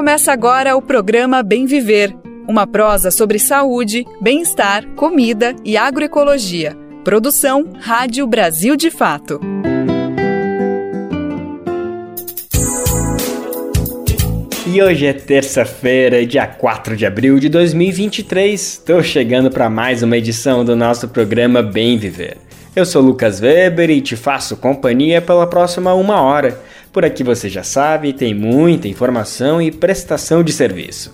Começa agora o programa Bem Viver, uma prosa sobre saúde, bem-estar, comida e agroecologia. Produção Rádio Brasil de Fato. E hoje é terça-feira, dia 4 de abril de 2023. Estou chegando para mais uma edição do nosso programa Bem Viver. Eu sou Lucas Weber e te faço companhia pela próxima uma hora. Por aqui você já sabe, tem muita informação e prestação de serviço.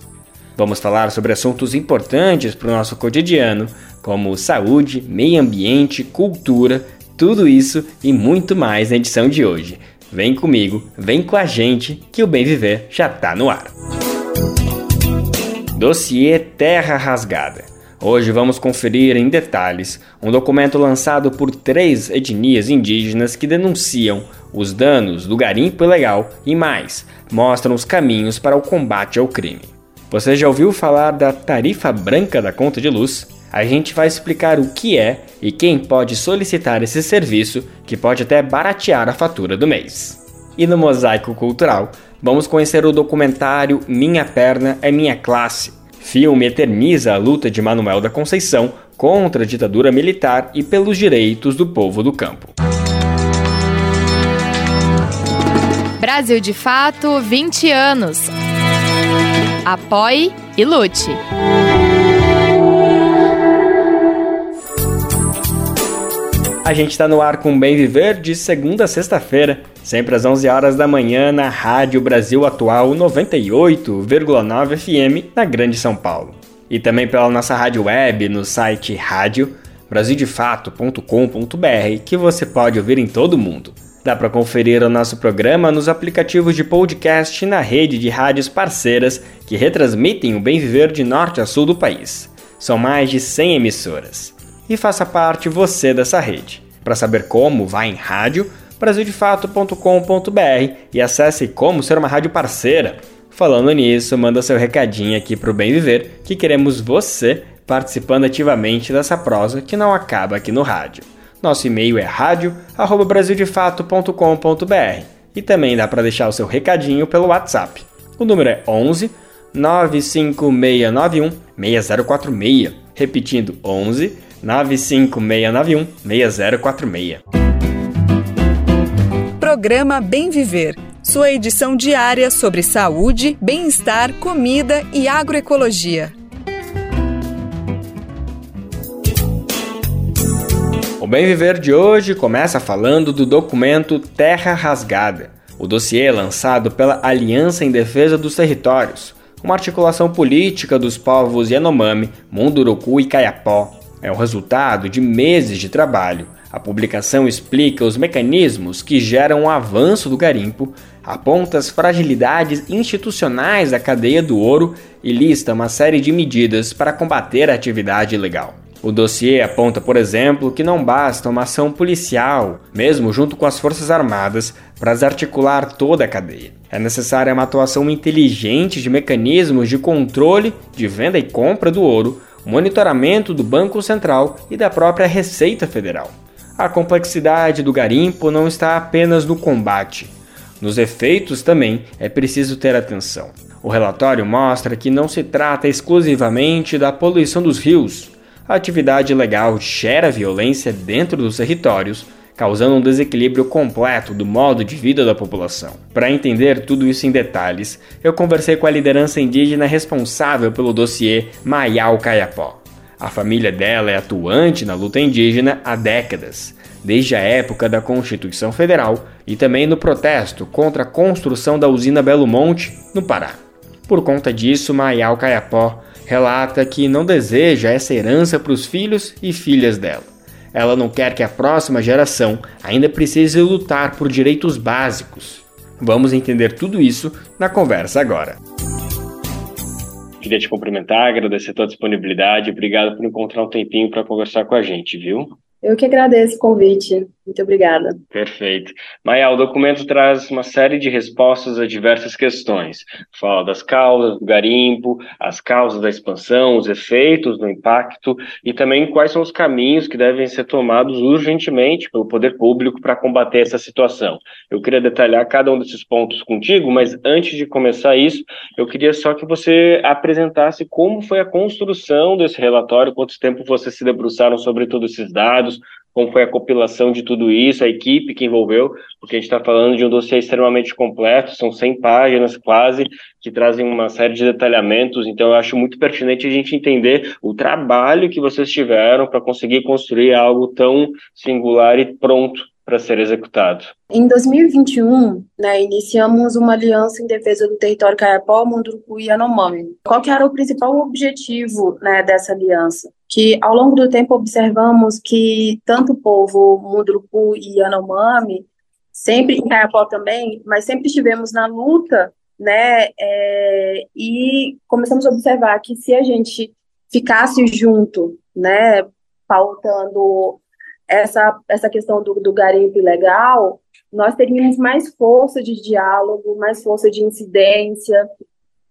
Vamos falar sobre assuntos importantes para o nosso cotidiano, como saúde, meio ambiente, cultura, tudo isso e muito mais na edição de hoje. Vem comigo, vem com a gente, que o Bem Viver já está no ar. Dossiê Terra Rasgada. Hoje vamos conferir em detalhes um documento lançado por três etnias indígenas que denunciam os danos do garimpo ilegal e mais, mostram os caminhos para o combate ao crime. Você já ouviu falar da tarifa branca da conta de luz? A gente vai explicar o que é e quem pode solicitar esse serviço, que pode até baratear a fatura do mês. E no Mosaico Cultural, vamos conhecer o documentário Minha Perna é Minha Classe. Filme eterniza a luta de Manuel da Conceição contra a ditadura militar e pelos direitos do povo do campo. Brasil de Fato 20 anos. Apoie e lute. A gente está no ar com Bem Viver de segunda a sexta-feira, sempre às 11 horas da manhã na Rádio Brasil Atual 98,9 FM na Grande São Paulo. E também pela nossa rádio web no site rádio brasildefato.com.br que você pode ouvir em todo o mundo. Dá para conferir o nosso programa nos aplicativos de podcast e na rede de rádios parceiras que retransmitem o bem viver de norte a sul do país. São mais de 100 emissoras e faça parte você dessa rede. Para saber como, vá em rádio brasildefato.com.br e acesse como ser uma rádio parceira. Falando nisso, manda seu recadinho aqui para o Bem Viver, que queremos você participando ativamente dessa prosa que não acaba aqui no rádio. Nosso e-mail é radio@brasildefato.com.br e também dá para deixar o seu recadinho pelo WhatsApp. O número é 11 95691 6046. Repetindo, 11 95691 6046. Programa Bem Viver. Sua edição diária sobre saúde, bem-estar, comida e agroecologia. O Bem Viver de hoje começa falando do documento Terra Rasgada, o dossiê lançado pela Aliança em Defesa dos Territórios, uma articulação política dos povos Yanomami, Munduruku e Kayapó, é o resultado de meses de trabalho. A publicação explica os mecanismos que geram o avanço do garimpo, aponta as fragilidades institucionais da cadeia do ouro e lista uma série de medidas para combater a atividade ilegal. O dossiê aponta, por exemplo, que não basta uma ação policial, mesmo junto com as Forças Armadas, para desarticular toda a cadeia. É necessária uma atuação inteligente de mecanismos de controle de venda e compra do ouro, monitoramento do Banco Central e da própria Receita Federal. A complexidade do garimpo não está apenas no combate. Nos efeitos também é preciso ter atenção. O relatório mostra que não se trata exclusivamente da poluição dos rios. A atividade ilegal gera violência dentro dos territórios, causando um desequilíbrio completo do modo de vida da população. Para entender tudo isso em detalhes, eu conversei com a liderança indígena responsável pelo dossiê Maial Caiapó. A família dela é atuante na luta indígena há décadas, desde a época da Constituição Federal e também no protesto contra a construção da usina Belo Monte, no Pará. Por conta disso, Maial Caiapó relata que não deseja essa herança para os filhos e filhas dela. Ela não quer que a próxima geração ainda precise lutar por direitos básicos. Vamos entender tudo isso na conversa agora. Queria te cumprimentar, agradecer a tua disponibilidade. Obrigado por encontrar um tempinho para conversar com a gente, viu? Eu que agradeço o convite. Muito obrigada. Perfeito. Maia, o documento traz uma série de respostas a diversas questões. Fala das causas do garimpo, as causas da expansão, os efeitos do impacto e também quais são os caminhos que devem ser tomados urgentemente pelo poder público para combater essa situação. Eu queria detalhar cada um desses pontos contigo, mas antes de começar isso, eu queria só que você apresentasse como foi a construção desse relatório, quanto tempo vocês se debruçaram sobre todos esses dados, como foi a compilação de tudo isso, a equipe que envolveu, porque a gente está falando de um dossiê extremamente completo, são 100 páginas quase, que trazem uma série de detalhamentos, então eu acho muito pertinente a gente entender o trabalho que vocês tiveram para conseguir construir algo tão singular e pronto para ser executado. Em 2021, né, iniciamos uma aliança em defesa do território Caiapó, Munduruku e Yanomami. Qual que era o principal objetivo né, dessa aliança? Que ao longo do tempo observamos que tanto o povo Munduruku e Yanomami, sempre em Caiapó também, mas sempre estivemos na luta, né, é, e começamos a observar que se a gente ficasse junto, né, pautando essa, essa questão do, do garimpo ilegal, nós teríamos mais força de diálogo, mais força de incidência,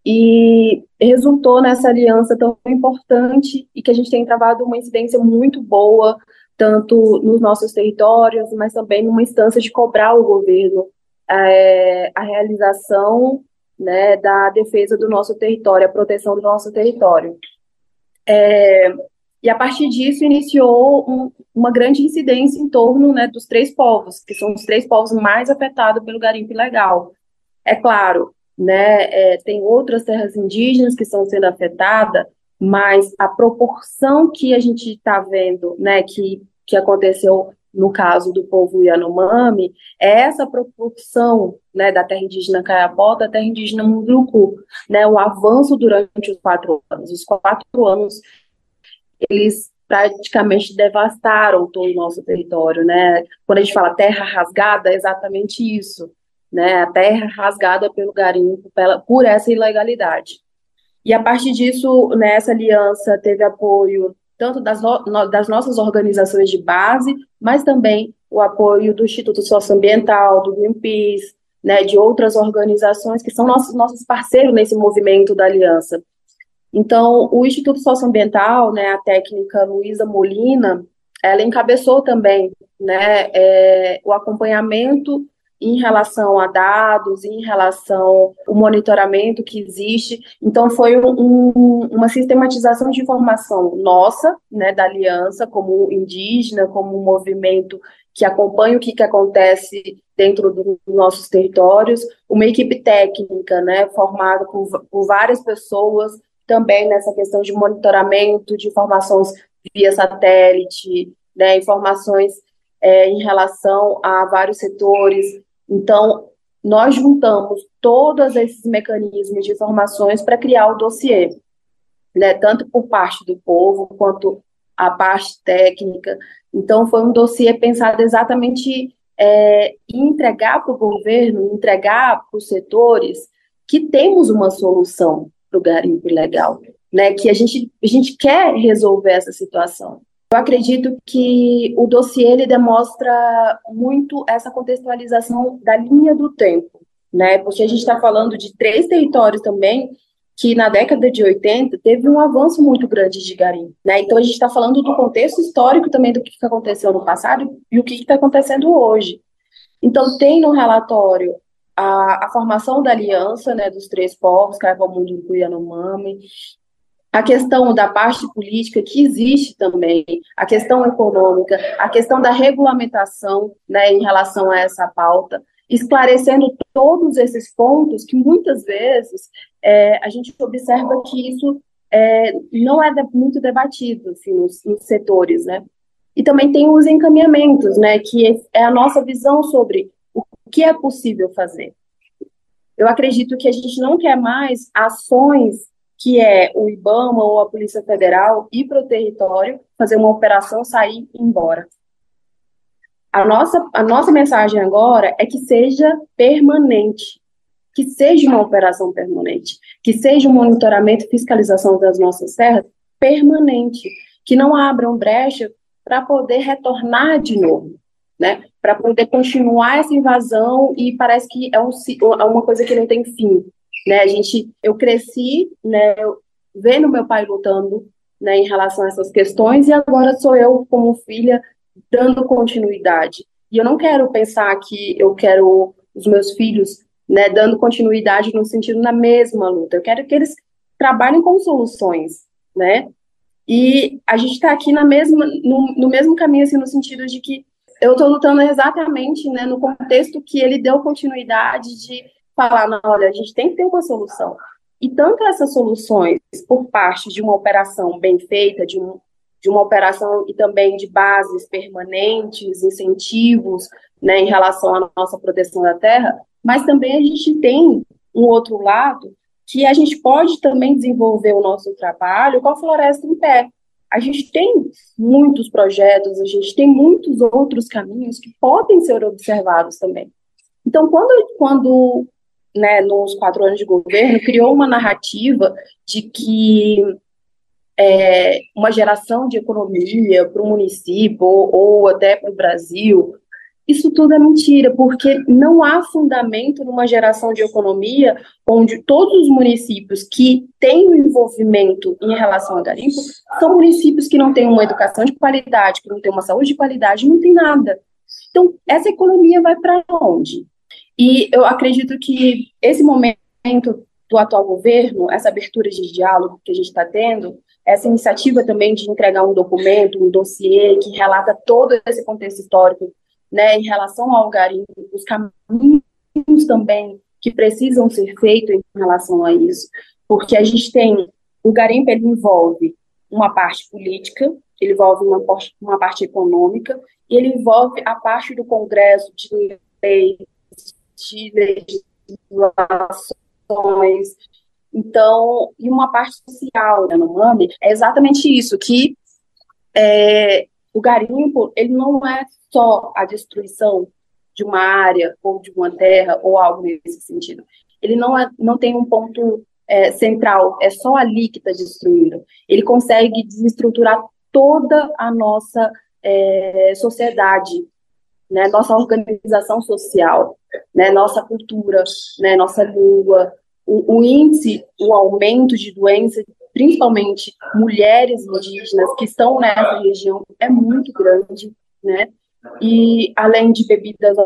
e resultou nessa aliança tão importante e que a gente tem travado uma incidência muito boa, tanto nos nossos territórios, mas também numa instância de cobrar o governo é, a realização né, da defesa do nosso território, a proteção do nosso território. É, e a partir disso iniciou um, uma grande incidência em torno né, dos três povos, que são os três povos mais afetados pelo garimpo ilegal. É claro, né, é, tem outras terras indígenas que estão sendo afetadas, mas a proporção que a gente está vendo, né, que, que aconteceu no caso do povo Yanomami, é essa proporção né, da terra indígena Caiapó, da terra indígena Munduruku, né, o avanço durante os quatro anos. Os quatro anos eles praticamente devastaram todo o nosso território, né? Quando a gente fala terra rasgada, é exatamente isso, né? A terra rasgada pelo garimpo, pela, por essa ilegalidade. E a partir disso, nessa aliança teve apoio tanto das, no, das nossas organizações de base, mas também o apoio do Instituto Socioambiental, do Greenpeace, né, de outras organizações que são nossos, nossos parceiros nesse movimento da aliança. Então, o Instituto Socioambiental, né, a técnica Luísa Molina, ela encabeçou também né, é, o acompanhamento em relação a dados, em relação ao monitoramento que existe. Então, foi um, uma sistematização de informação nossa, né, da aliança, como indígena, como um movimento que acompanha o que, que acontece dentro dos nossos territórios, uma equipe técnica, né, formada por, por várias pessoas também nessa questão de monitoramento de informações via satélite, né, informações é, em relação a vários setores. Então, nós juntamos todos esses mecanismos de informações para criar o dossiê, né, tanto por parte do povo quanto a parte técnica. Então, foi um dossiê pensado exatamente é, em entregar para o governo, entregar para os setores que temos uma solução, para o garimpo ilegal, né? Que a gente, a gente quer resolver essa situação. Eu acredito que o dossiê ele demonstra muito essa contextualização da linha do tempo, né? Porque a gente está falando de três territórios também que na década de 80 teve um avanço muito grande de garimpo, né? Então a gente está falando do contexto histórico também do que aconteceu no passado e o que está acontecendo hoje. Então tem no relatório a, a formação da aliança né, dos três povos, Caipomunduruku e Yanomami, a questão da parte política que existe também, a questão econômica, a questão da regulamentação né, em relação a essa pauta, esclarecendo todos esses pontos que muitas vezes é, a gente observa que isso é, não é muito debatido assim, nos, nos, setores, né? E também tem os encaminhamentos, né, que é a nossa visão sobre o que é possível fazer. Eu acredito que a gente não quer mais ações que é o IBAMA ou a Polícia Federal ir para o território, fazer uma operação, sair e ir embora. A nossa, a nossa mensagem agora é que seja permanente, que seja uma operação permanente, que seja um monitoramento e fiscalização das nossas terras permanente, que não abram brecha para poder retornar de novo, né? Para poder continuar essa invasão e parece que é, um, é uma coisa que não tem fim, né? A gente, eu cresci, né? vendo meu pai lutando, né? Em relação a essas questões e agora sou eu como filha dando continuidade. E eu não quero pensar que eu quero os meus filhos, né? Dando continuidade no sentido na mesma luta. Eu quero que eles trabalhem com soluções, né? E a gente está aqui na mesma, no, no, mesmo caminho, assim, no sentido de que eu estou lutando exatamente né, no contexto que ele deu continuidade de falar, não, olha, a gente tem que ter uma solução. E tanto essas soluções por parte de uma operação bem feita, de, um, de uma operação e também de bases permanentes, incentivos né, em relação à nossa proteção da terra, mas também a gente tem um outro lado que a gente pode também desenvolver o nosso trabalho com a floresta em pé. A gente tem muitos projetos, a gente tem muitos outros caminhos que podem ser observados também. Então, quando, quando né, nos quatro anos de governo, criou uma narrativa de que é, uma geração de economia para o município ou, ou até para o Brasil isso tudo é mentira, porque não há fundamento numa geração de economia onde todos os municípios que têm o um envolvimento em relação a garimpo são municípios que não têm uma educação de qualidade, que não têm uma saúde de qualidade, não tem nada. Então, essa economia vai para onde? E eu acredito que esse momento do atual governo, essa abertura de diálogo que a gente está tendo, essa iniciativa também de entregar um documento, um dossiê que relata todo esse contexto histórico né, em relação ao garimpo, os caminhos também que precisam ser feitos em relação a isso, porque a gente tem o garimpo ele envolve uma parte política, ele envolve uma, uma parte econômica e ele envolve a parte do Congresso de leis, de legislações, então, e uma parte social, né, no MAME, é exatamente isso, que é, o garimpo, ele não é só a destruição de uma área ou de uma terra ou algo nesse sentido. Ele não, é, não tem um ponto é, central, é só ali que está destruindo. Ele consegue desestruturar toda a nossa é, sociedade, né, nossa organização social, né, nossa cultura, né, nossa língua, o, o índice, o aumento de doenças principalmente mulheres indígenas que estão nessa região, é muito grande, né? E além de bebidas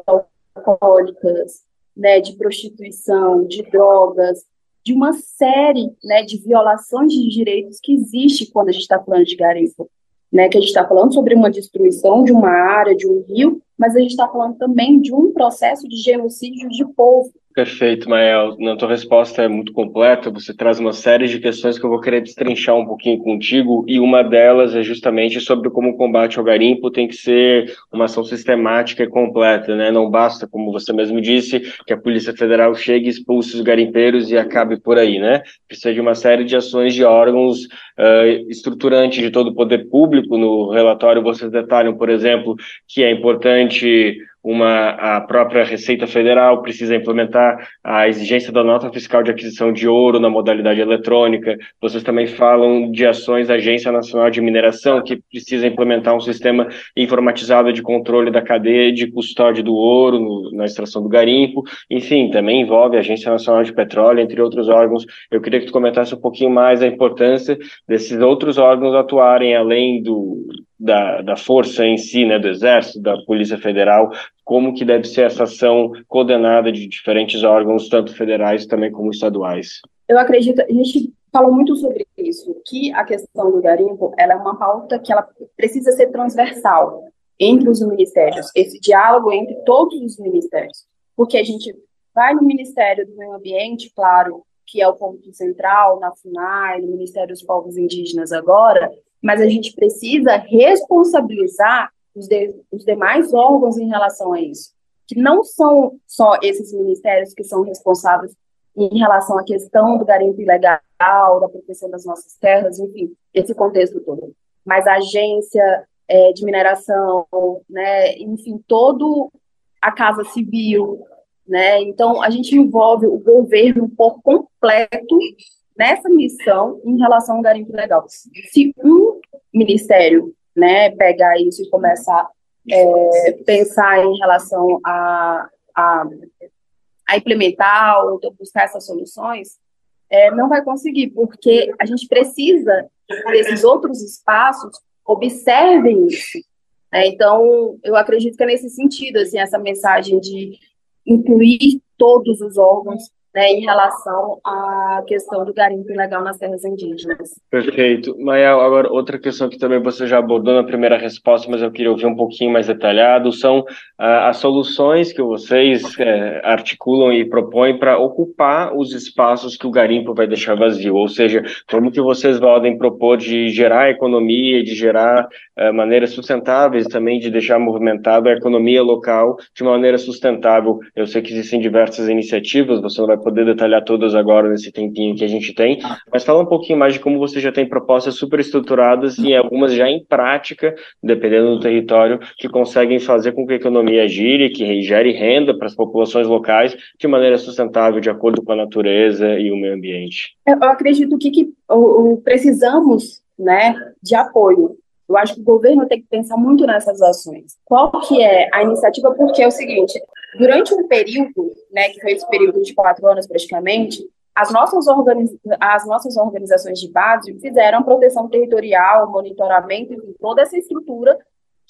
alcoólicas, né, de prostituição, de drogas, de uma série, né, de violações de direitos que existe quando a gente está falando de garimpo, né? Que a gente está falando sobre uma destruição de uma área, de um rio, mas a gente está falando também de um processo de genocídio de povo, Perfeito, Mael. Na tua resposta é muito completa. Você traz uma série de questões que eu vou querer destrinchar um pouquinho contigo, e uma delas é justamente sobre como o combate ao garimpo tem que ser uma ação sistemática e completa, né? Não basta, como você mesmo disse, que a Polícia Federal chegue, expulse os garimpeiros e acabe por aí, né? Precisa de uma série de ações de órgãos uh, estruturantes de todo o poder público. No relatório vocês detalham, por exemplo, que é importante uma, a própria Receita Federal precisa implementar a exigência da nota fiscal de aquisição de ouro na modalidade eletrônica. Vocês também falam de ações da Agência Nacional de Mineração, que precisa implementar um sistema informatizado de controle da cadeia de custódia do ouro no, na extração do garimpo. Enfim, também envolve a Agência Nacional de Petróleo, entre outros órgãos. Eu queria que tu comentasse um pouquinho mais a importância desses outros órgãos atuarem além do, da, da força em si, né, do Exército, da Polícia Federal, como que deve ser essa ação coordenada de diferentes órgãos, tanto federais também como estaduais? Eu acredito, a gente falou muito sobre isso, que a questão do garimpo, ela é uma pauta que ela precisa ser transversal entre os ministérios, esse diálogo entre todos os ministérios, porque a gente vai no Ministério do Meio Ambiente, claro, que é o ponto central, na FUNAI, no Ministério dos Povos Indígenas agora, mas a gente precisa responsabilizar os, de, os demais órgãos em relação a isso, que não são só esses ministérios que são responsáveis em relação à questão do garimpo ilegal, da proteção das nossas terras, enfim, esse contexto todo. Mas a agência é, de mineração, né, enfim, todo a casa civil, né, então a gente envolve o governo por completo nessa missão em relação ao garimpo ilegal. Se um ministério né, pegar isso e começar é, pensar em relação a, a, a implementar ou buscar essas soluções, é, não vai conseguir, porque a gente precisa desses outros espaços observem isso. Né? Então, eu acredito que é nesse sentido, assim, essa mensagem de incluir todos os órgãos né, em relação à questão do garimpo ilegal nas terras indígenas. Perfeito. Mael, agora outra questão que também você já abordou na primeira resposta, mas eu queria ouvir um pouquinho mais detalhado, são ah, as soluções que vocês eh, articulam e propõem para ocupar os espaços que o garimpo vai deixar vazio, ou seja, como que vocês podem propor de gerar economia, de gerar eh, maneiras sustentáveis também, de deixar movimentada a economia local de maneira sustentável. Eu sei que existem diversas iniciativas, você não vai poder detalhar todas agora nesse tempinho que a gente tem, mas fala um pouquinho mais de como você já tem propostas super estruturadas e algumas já em prática, dependendo do território, que conseguem fazer com que a economia gire, que gere renda para as populações locais de maneira sustentável, de acordo com a natureza e o meio ambiente. Eu acredito que, que o, o precisamos né, de apoio. Eu acho que o governo tem que pensar muito nessas ações. Qual que é a iniciativa? Porque é o seguinte, Durante um período, né, que foi esse período de quatro anos praticamente, as nossas, organiz... as nossas organizações de base fizeram proteção territorial, monitoramento, enfim, toda essa estrutura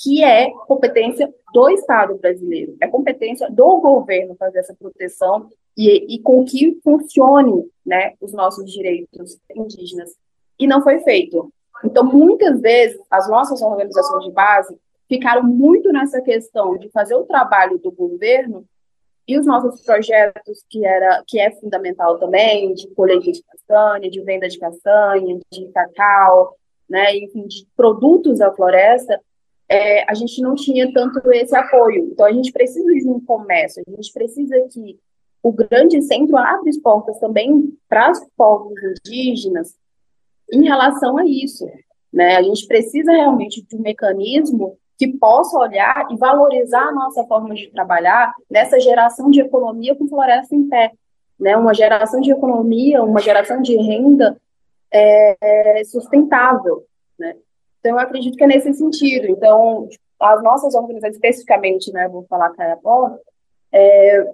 que é competência do Estado brasileiro, é competência do governo fazer essa proteção e, e com que funcione né, os nossos direitos indígenas. E não foi feito. Então, muitas vezes, as nossas organizações de base ficaram muito nessa questão de fazer o trabalho do governo e os nossos projetos, que, era, que é fundamental também, de colheita de castanha, de venda de castanha, de cacau, né, enfim, de produtos da floresta, é, a gente não tinha tanto esse apoio. Então, a gente precisa de um comércio, a gente precisa que o grande centro abra as portas também para os povos indígenas em relação a isso. Né? A gente precisa realmente de um mecanismo que possa olhar e valorizar a nossa forma de trabalhar nessa geração de economia com floresta em pé, né? Uma geração de economia, uma geração de renda é, sustentável, né? Então, eu acredito que é nesse sentido. Então, as nossas organizações, especificamente, né, vou falar Caiapó, é,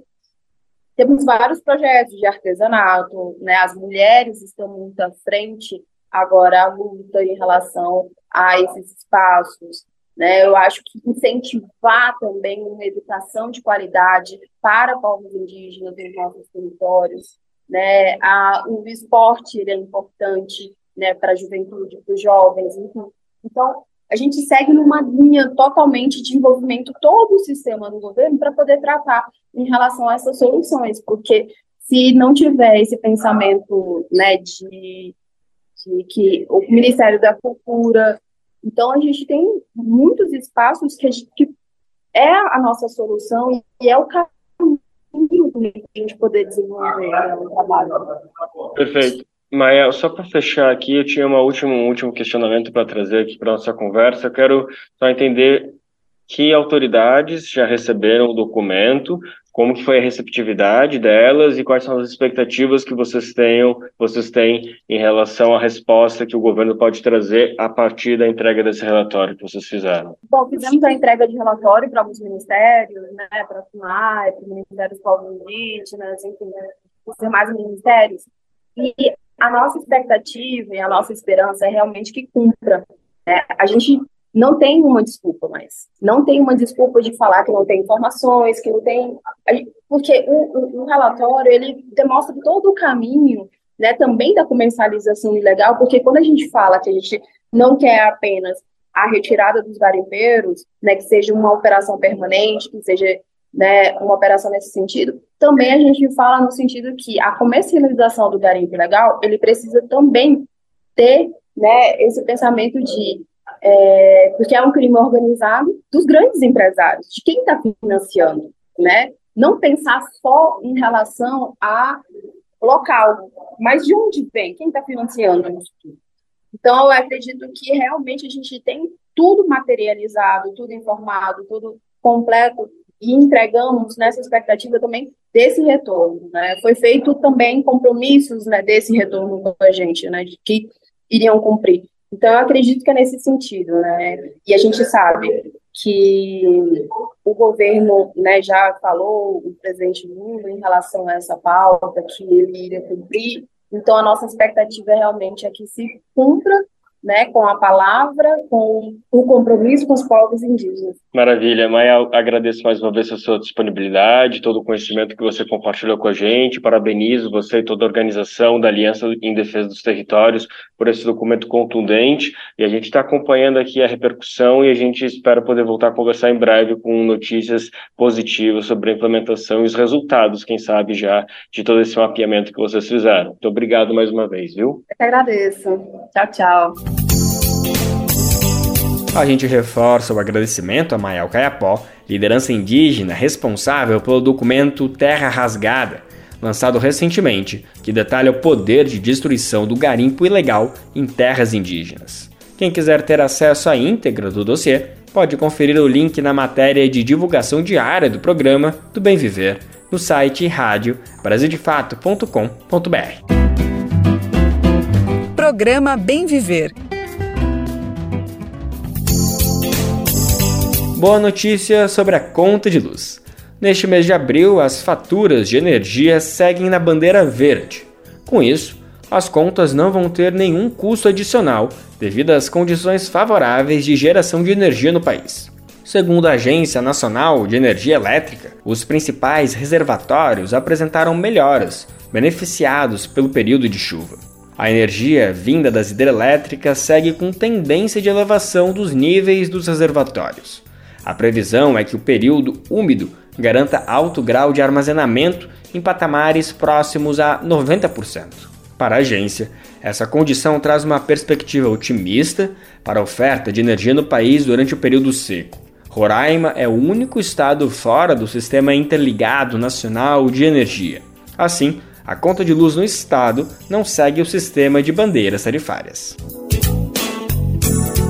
temos vários projetos de artesanato, né, as mulheres estão muito à frente agora a luta em relação a esses espaços, né? Eu acho que incentivar também uma educação de qualidade para povos indígenas nos nossos territórios. Né? A, o esporte é importante né, para a juventude, para os jovens. Enfim. Então, a gente segue numa linha totalmente de envolvimento todo o sistema do governo para poder tratar em relação a essas soluções, porque se não tiver esse pensamento né, de que o Ministério da Cultura então, a gente tem muitos espaços que, gente, que é a nossa solução e é o caminho para a gente poder desenvolver né, o trabalho. Perfeito. Maia, só para fechar aqui, eu tinha uma última, um último questionamento para trazer aqui para nossa conversa. Eu quero só entender que autoridades já receberam o documento, como que foi a receptividade delas e quais são as expectativas que vocês tenham, vocês têm em relação à resposta que o governo pode trazer a partir da entrega desse relatório que vocês fizeram? Bom, fizemos a entrega de relatório para alguns ministérios, né, para a FUNAI, para o Ministério dos Povos Indígenas, enfim, os demais ministérios, e a nossa expectativa e a nossa esperança é realmente que cumpra. Né? A gente não tem uma desculpa mais. Não tem uma desculpa de falar que não tem informações, que não tem. Porque o, o, o relatório ele demonstra todo o caminho né, também da comercialização ilegal, porque quando a gente fala que a gente não quer apenas a retirada dos garimpeiros, né, que seja uma operação permanente, que seja né, uma operação nesse sentido, também a gente fala no sentido que a comercialização do garimpo ilegal, ele precisa também ter né, esse pensamento de é, porque é um crime organizado dos grandes empresários, de quem está financiando, né? Não pensar só em relação a local, mas de onde vem, quem está financiando isso tudo. Então, eu acredito que realmente a gente tem tudo materializado, tudo informado, tudo completo e entregamos nessa expectativa também desse retorno. Né? Foi feito também compromissos né, desse retorno com a gente, né, de que iriam cumprir. Então, eu acredito que é nesse sentido, né? E a gente sabe que o governo né, já falou, o presidente Lula, em relação a essa pauta, que ele iria cumprir. Então, a nossa expectativa realmente é que se cumpra né, com a palavra, com o compromisso com os povos indígenas. Maravilha, Maia, agradeço mais uma vez a sua disponibilidade, todo o conhecimento que você compartilhou com a gente, parabenizo você e toda a organização da Aliança em Defesa dos Territórios por esse documento contundente, e a gente está acompanhando aqui a repercussão e a gente espera poder voltar a conversar em breve com notícias positivas sobre a implementação e os resultados, quem sabe já, de todo esse mapeamento que vocês fizeram. Muito obrigado mais uma vez, viu? Eu que agradeço. Tchau, tchau. A gente reforça o agradecimento a Mael Caiapó, liderança indígena responsável pelo documento Terra Rasgada, lançado recentemente, que detalha o poder de destruição do garimpo ilegal em terras indígenas. Quem quiser ter acesso à íntegra do dossiê, pode conferir o link na matéria de divulgação diária do programa do Bem Viver no site rádio brasildefato.com.br. Programa Bem Viver Boa notícia sobre a conta de luz. Neste mês de abril, as faturas de energia seguem na bandeira verde. Com isso, as contas não vão ter nenhum custo adicional devido às condições favoráveis de geração de energia no país. Segundo a Agência Nacional de Energia Elétrica, os principais reservatórios apresentaram melhoras, beneficiados pelo período de chuva. A energia vinda das hidrelétricas segue com tendência de elevação dos níveis dos reservatórios. A previsão é que o período úmido garanta alto grau de armazenamento em patamares próximos a 90%. Para a agência, essa condição traz uma perspectiva otimista para a oferta de energia no país durante o período seco. Roraima é o único estado fora do Sistema Interligado Nacional de Energia. Assim, a conta de luz no estado não segue o sistema de bandeiras tarifárias.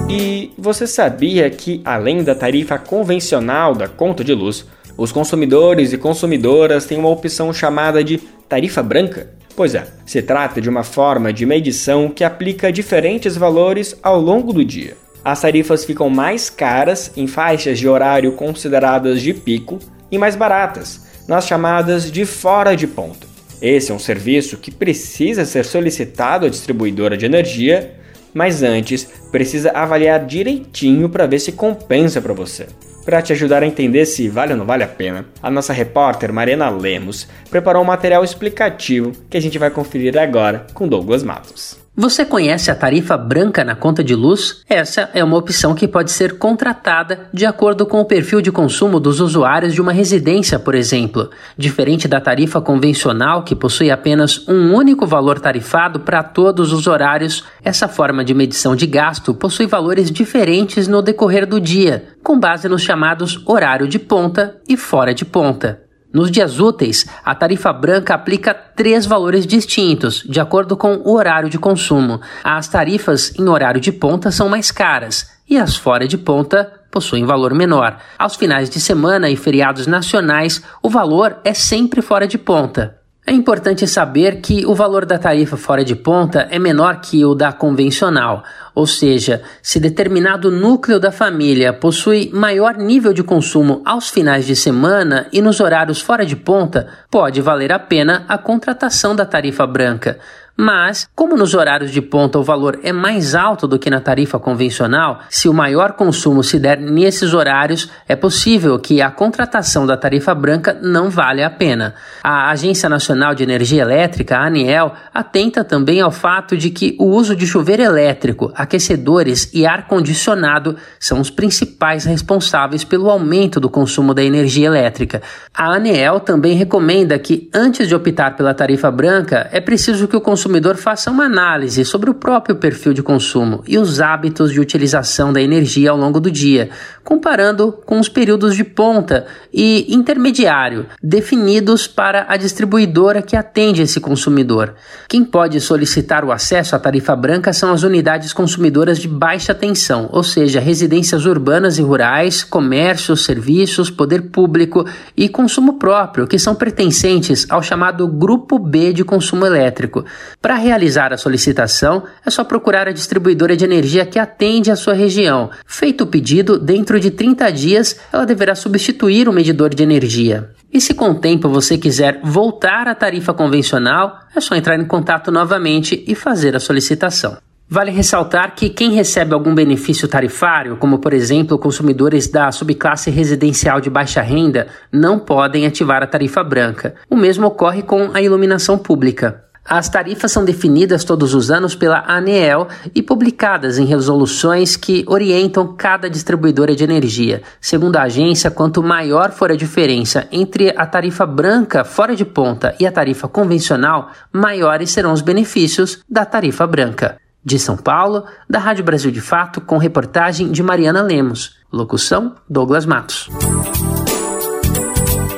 E você sabia que, além da tarifa convencional da conta de luz, os consumidores e consumidoras têm uma opção chamada de tarifa branca? Pois é, se trata de uma forma de medição que aplica diferentes valores ao longo do dia. As tarifas ficam mais caras em faixas de horário consideradas de pico e mais baratas nas chamadas de fora de ponta. Esse é um serviço que precisa ser solicitado à distribuidora de energia mas antes precisa avaliar direitinho para ver se compensa para você. Para te ajudar a entender se vale ou não vale a pena, a nossa repórter Mariana Lemos preparou um material explicativo que a gente vai conferir agora com Douglas Matos. Você conhece a tarifa branca na conta de luz? Essa é uma opção que pode ser contratada de acordo com o perfil de consumo dos usuários de uma residência, por exemplo. Diferente da tarifa convencional, que possui apenas um único valor tarifado para todos os horários, essa forma de medição de gasto possui valores diferentes no decorrer do dia, com base nos chamados horário de ponta e fora de ponta. Nos dias úteis, a tarifa branca aplica três valores distintos, de acordo com o horário de consumo. As tarifas em horário de ponta são mais caras e as fora de ponta possuem valor menor. Aos finais de semana e feriados nacionais, o valor é sempre fora de ponta. É importante saber que o valor da tarifa fora de ponta é menor que o da convencional, ou seja, se determinado núcleo da família possui maior nível de consumo aos finais de semana e nos horários fora de ponta, pode valer a pena a contratação da tarifa branca. Mas, como nos horários de ponta o valor é mais alto do que na tarifa convencional, se o maior consumo se der nesses horários, é possível que a contratação da tarifa branca não valha a pena. A Agência Nacional de Energia Elétrica, a ANEEL, atenta também ao fato de que o uso de chuveiro elétrico, aquecedores e ar-condicionado são os principais responsáveis pelo aumento do consumo da energia elétrica. A ANEEL também recomenda que, antes de optar pela tarifa branca, é preciso que o consumidor consumidor faça uma análise sobre o próprio perfil de consumo e os hábitos de utilização da energia ao longo do dia, comparando com os períodos de ponta e intermediário definidos para a distribuidora que atende esse consumidor. Quem pode solicitar o acesso à tarifa branca são as unidades consumidoras de baixa tensão, ou seja, residências urbanas e rurais, comércios, serviços, poder público e consumo próprio, que são pertencentes ao chamado Grupo B de consumo elétrico. Para realizar a solicitação, é só procurar a distribuidora de energia que atende a sua região. Feito o pedido, dentro de 30 dias, ela deverá substituir o medidor de energia. E se com o tempo você quiser voltar à tarifa convencional, é só entrar em contato novamente e fazer a solicitação. Vale ressaltar que quem recebe algum benefício tarifário, como por exemplo consumidores da subclasse residencial de baixa renda, não podem ativar a tarifa branca. O mesmo ocorre com a iluminação pública. As tarifas são definidas todos os anos pela ANEEL e publicadas em resoluções que orientam cada distribuidora de energia. Segundo a agência, quanto maior for a diferença entre a tarifa branca fora de ponta e a tarifa convencional, maiores serão os benefícios da tarifa branca. De São Paulo, da Rádio Brasil de Fato, com reportagem de Mariana Lemos. Locução: Douglas Matos.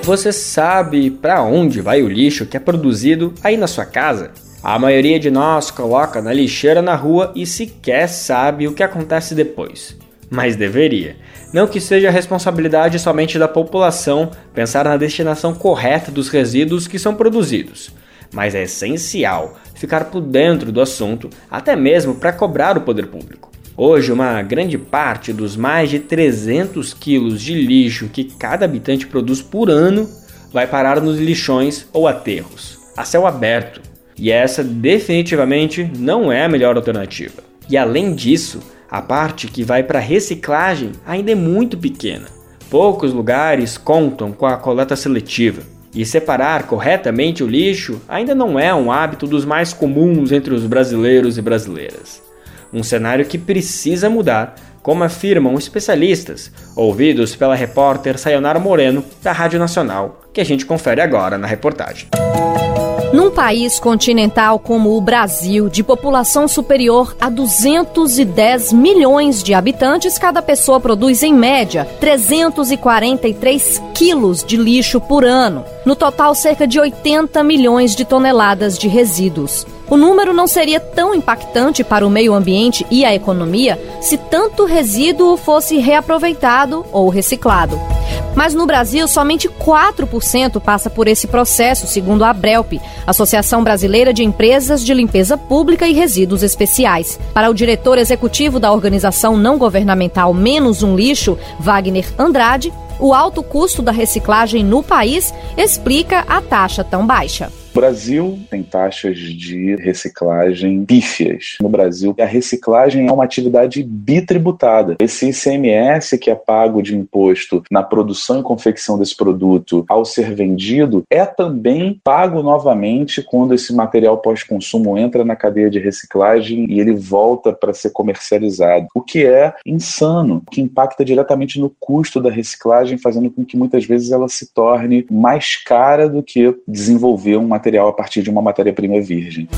Você sabe para onde vai o lixo que é produzido aí na sua casa? A maioria de nós coloca na lixeira na rua e sequer sabe o que acontece depois. Mas deveria. Não que seja responsabilidade somente da população pensar na destinação correta dos resíduos que são produzidos, mas é essencial ficar por dentro do assunto, até mesmo para cobrar o poder público. Hoje, uma grande parte dos mais de 300 quilos de lixo que cada habitante produz por ano vai parar nos lixões ou aterros, a céu aberto. E essa definitivamente não é a melhor alternativa. E além disso, a parte que vai para reciclagem ainda é muito pequena. Poucos lugares contam com a coleta seletiva. E separar corretamente o lixo ainda não é um hábito dos mais comuns entre os brasileiros e brasileiras um cenário que precisa mudar, como afirmam especialistas, ouvidos pela repórter Sayonara Moreno, da Rádio Nacional, que a gente confere agora na reportagem. Num país continental como o Brasil, de população superior a 210 milhões de habitantes, cada pessoa produz, em média, 343 quilos de lixo por ano. No total, cerca de 80 milhões de toneladas de resíduos. O número não seria tão impactante para o meio ambiente e a economia se tanto resíduo fosse reaproveitado ou reciclado. Mas no Brasil, somente 4% passa por esse processo, segundo a Abrelp, Associação Brasileira de Empresas de Limpeza Pública e Resíduos Especiais. Para o diretor executivo da organização não governamental Menos um Lixo, Wagner Andrade, o alto custo da reciclagem no país explica a taxa tão baixa. Brasil tem taxas de reciclagem pífias. No Brasil, a reciclagem é uma atividade bitributada. Esse ICMS que é pago de imposto na produção e confecção desse produto ao ser vendido é também pago novamente quando esse material pós-consumo entra na cadeia de reciclagem e ele volta para ser comercializado. O que é insano, que impacta diretamente no custo da reciclagem, fazendo com que muitas vezes ela se torne mais cara do que desenvolver um material material a partir de uma matéria-prima virgem.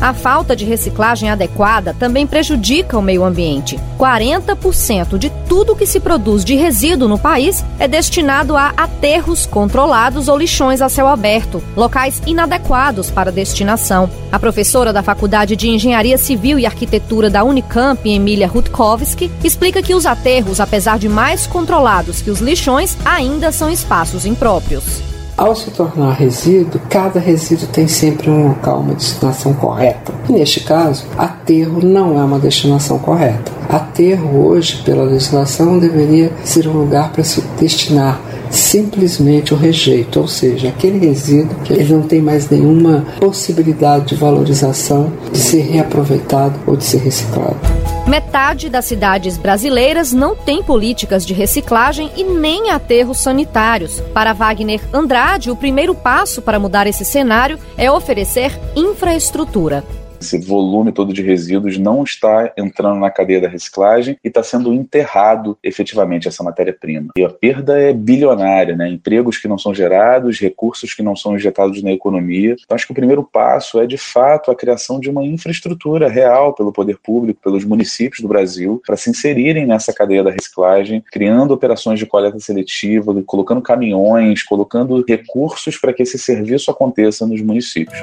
A falta de reciclagem adequada também prejudica o meio ambiente. 40% de tudo que se produz de resíduo no país é destinado a aterros controlados ou lixões a céu aberto, locais inadequados para destinação. A professora da Faculdade de Engenharia Civil e Arquitetura da Unicamp, Emília Rutkowski, explica que os aterros, apesar de mais controlados que os lixões, ainda são espaços impróprios. Ao se tornar resíduo, cada resíduo tem sempre um local, uma destinação correta. E neste caso, aterro não é uma destinação correta. Aterro hoje, pela legislação, deveria ser um lugar para se destinar simplesmente o rejeito, ou seja, aquele resíduo que ele não tem mais nenhuma possibilidade de valorização, de ser reaproveitado ou de ser reciclado. Metade das cidades brasileiras não tem políticas de reciclagem e nem aterros sanitários. Para Wagner Andrade, o primeiro passo para mudar esse cenário é oferecer infraestrutura esse volume todo de resíduos não está entrando na cadeia da reciclagem e está sendo enterrado efetivamente essa matéria-prima. E a perda é bilionária, né? Empregos que não são gerados, recursos que não são injetados na economia. Então acho que o primeiro passo é de fato a criação de uma infraestrutura real pelo poder público, pelos municípios do Brasil, para se inserirem nessa cadeia da reciclagem, criando operações de coleta seletiva, colocando caminhões, colocando recursos para que esse serviço aconteça nos municípios.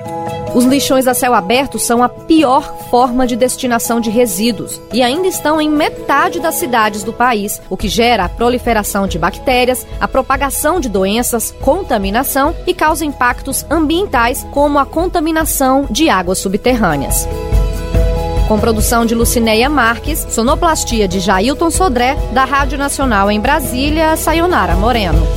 Os lixões a céu aberto são a pior forma de destinação de resíduos e ainda estão em metade das cidades do país, o que gera a proliferação de bactérias, a propagação de doenças, contaminação e causa impactos ambientais como a contaminação de águas subterrâneas. Com produção de Lucinéia Marques, sonoplastia de Jailton Sodré, da Rádio Nacional em Brasília, Sayonara Moreno.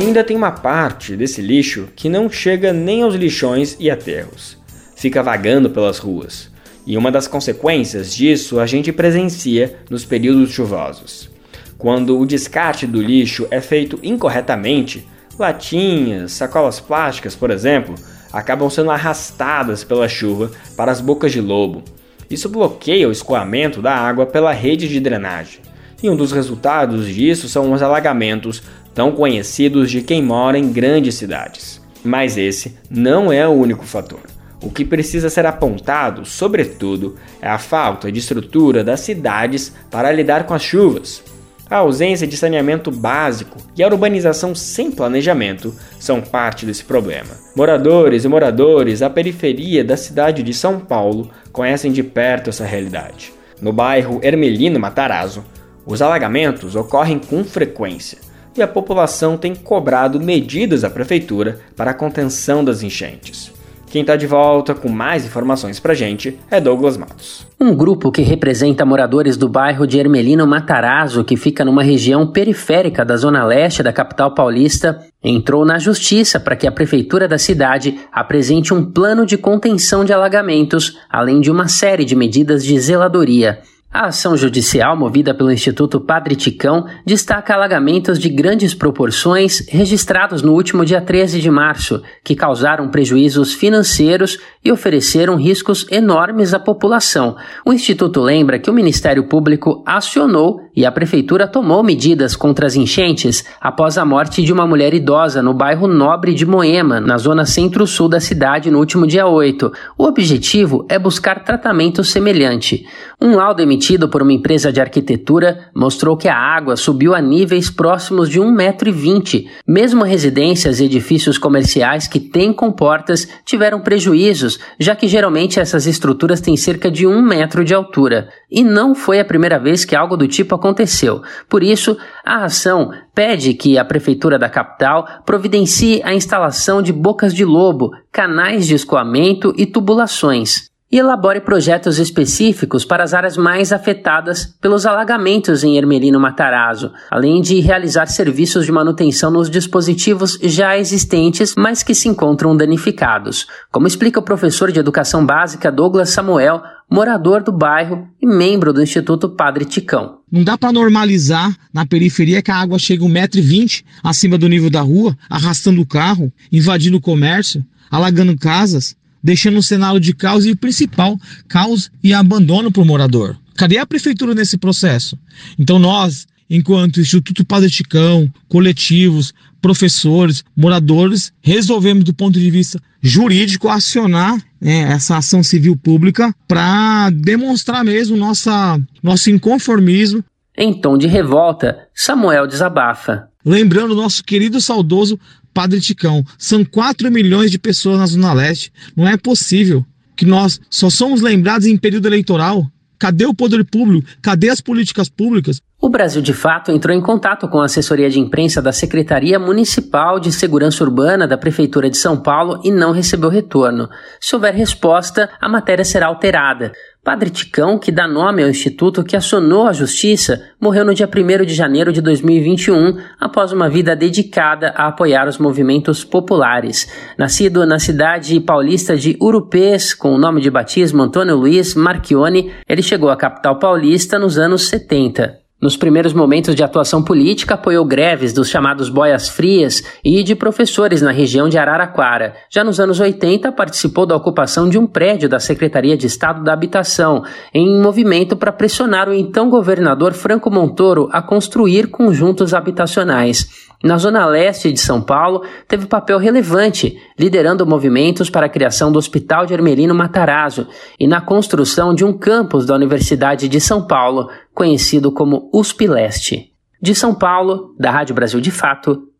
Ainda tem uma parte desse lixo que não chega nem aos lixões e aterros. Fica vagando pelas ruas. E uma das consequências disso a gente presencia nos períodos chuvosos. Quando o descarte do lixo é feito incorretamente, latinhas, sacolas plásticas, por exemplo, acabam sendo arrastadas pela chuva para as bocas de lobo. Isso bloqueia o escoamento da água pela rede de drenagem. E um dos resultados disso são os alagamentos, tão conhecidos de quem mora em grandes cidades. Mas esse não é o único fator. O que precisa ser apontado, sobretudo, é a falta de estrutura das cidades para lidar com as chuvas. A ausência de saneamento básico e a urbanização sem planejamento são parte desse problema. Moradores e moradores da periferia da cidade de São Paulo conhecem de perto essa realidade. No bairro Ermelino Matarazzo, os alagamentos ocorrem com frequência e a população tem cobrado medidas à prefeitura para a contenção das enchentes. Quem está de volta com mais informações pra gente é Douglas Matos. Um grupo que representa moradores do bairro de Ermelino Matarazzo, que fica numa região periférica da zona leste da capital paulista, entrou na justiça para que a prefeitura da cidade apresente um plano de contenção de alagamentos, além de uma série de medidas de zeladoria. A ação judicial movida pelo Instituto Padre Ticão destaca alagamentos de grandes proporções registrados no último dia 13 de março, que causaram prejuízos financeiros e ofereceram riscos enormes à população. O Instituto lembra que o Ministério Público acionou e a Prefeitura tomou medidas contra as enchentes após a morte de uma mulher idosa no bairro Nobre de Moema, na zona centro-sul da cidade, no último dia 8. O objetivo é buscar tratamento semelhante. Um laudo emitido por uma empresa de arquitetura mostrou que a água subiu a níveis próximos de 1,20m. Mesmo residências e edifícios comerciais que têm comportas tiveram prejuízos, já que geralmente essas estruturas têm cerca de um metro de altura. E não foi a primeira vez que algo do tipo aconteceu. Por isso, a ação pede que a Prefeitura da capital providencie a instalação de bocas de lobo, canais de escoamento e tubulações e elabore projetos específicos para as áreas mais afetadas pelos alagamentos em Ermelino Matarazzo, além de realizar serviços de manutenção nos dispositivos já existentes, mas que se encontram danificados, como explica o professor de Educação Básica Douglas Samuel, morador do bairro e membro do Instituto Padre Ticão. Não dá para normalizar na periferia que a água chega 1,20m acima do nível da rua, arrastando o carro, invadindo o comércio, alagando casas deixando um cenário de caos e principal, caos e abandono para o morador. Cadê a prefeitura nesse processo? Então nós, enquanto Instituto Padre Chicão, coletivos, professores, moradores, resolvemos do ponto de vista jurídico acionar né, essa ação civil pública para demonstrar mesmo nossa, nosso inconformismo. Em tom de revolta, Samuel desabafa. Lembrando nosso querido saudoso Padre Ticão. São 4 milhões de pessoas na Zona Leste. Não é possível que nós só somos lembrados em período eleitoral. Cadê o poder público? Cadê as políticas públicas? O Brasil de Fato entrou em contato com a assessoria de imprensa da Secretaria Municipal de Segurança Urbana da Prefeitura de São Paulo e não recebeu retorno. Se houver resposta, a matéria será alterada. Padre Ticão, que dá nome ao instituto que acionou a justiça, morreu no dia 1 de janeiro de 2021, após uma vida dedicada a apoiar os movimentos populares. Nascido na cidade paulista de Urupês, com o nome de batismo Antônio Luiz Marchione, ele chegou à capital paulista nos anos 70. Nos primeiros momentos de atuação política, apoiou greves dos chamados boias frias e de professores na região de Araraquara. Já nos anos 80, participou da ocupação de um prédio da Secretaria de Estado da Habitação, em movimento para pressionar o então governador Franco Montoro a construir conjuntos habitacionais. Na zona leste de São Paulo, teve papel relevante, liderando movimentos para a criação do Hospital de Ermelino Matarazzo e na construção de um campus da Universidade de São Paulo, conhecido como USP Leste. De São Paulo, da Rádio Brasil de Fato,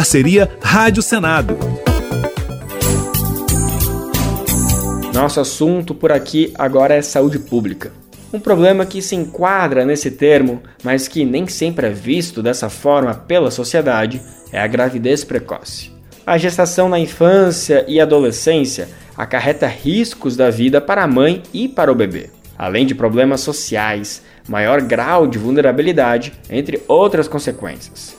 parceria Rádio Senado. Nosso assunto por aqui agora é saúde pública. Um problema que se enquadra nesse termo, mas que nem sempre é visto dessa forma pela sociedade, é a gravidez precoce. A gestação na infância e adolescência acarreta riscos da vida para a mãe e para o bebê, além de problemas sociais, maior grau de vulnerabilidade, entre outras consequências.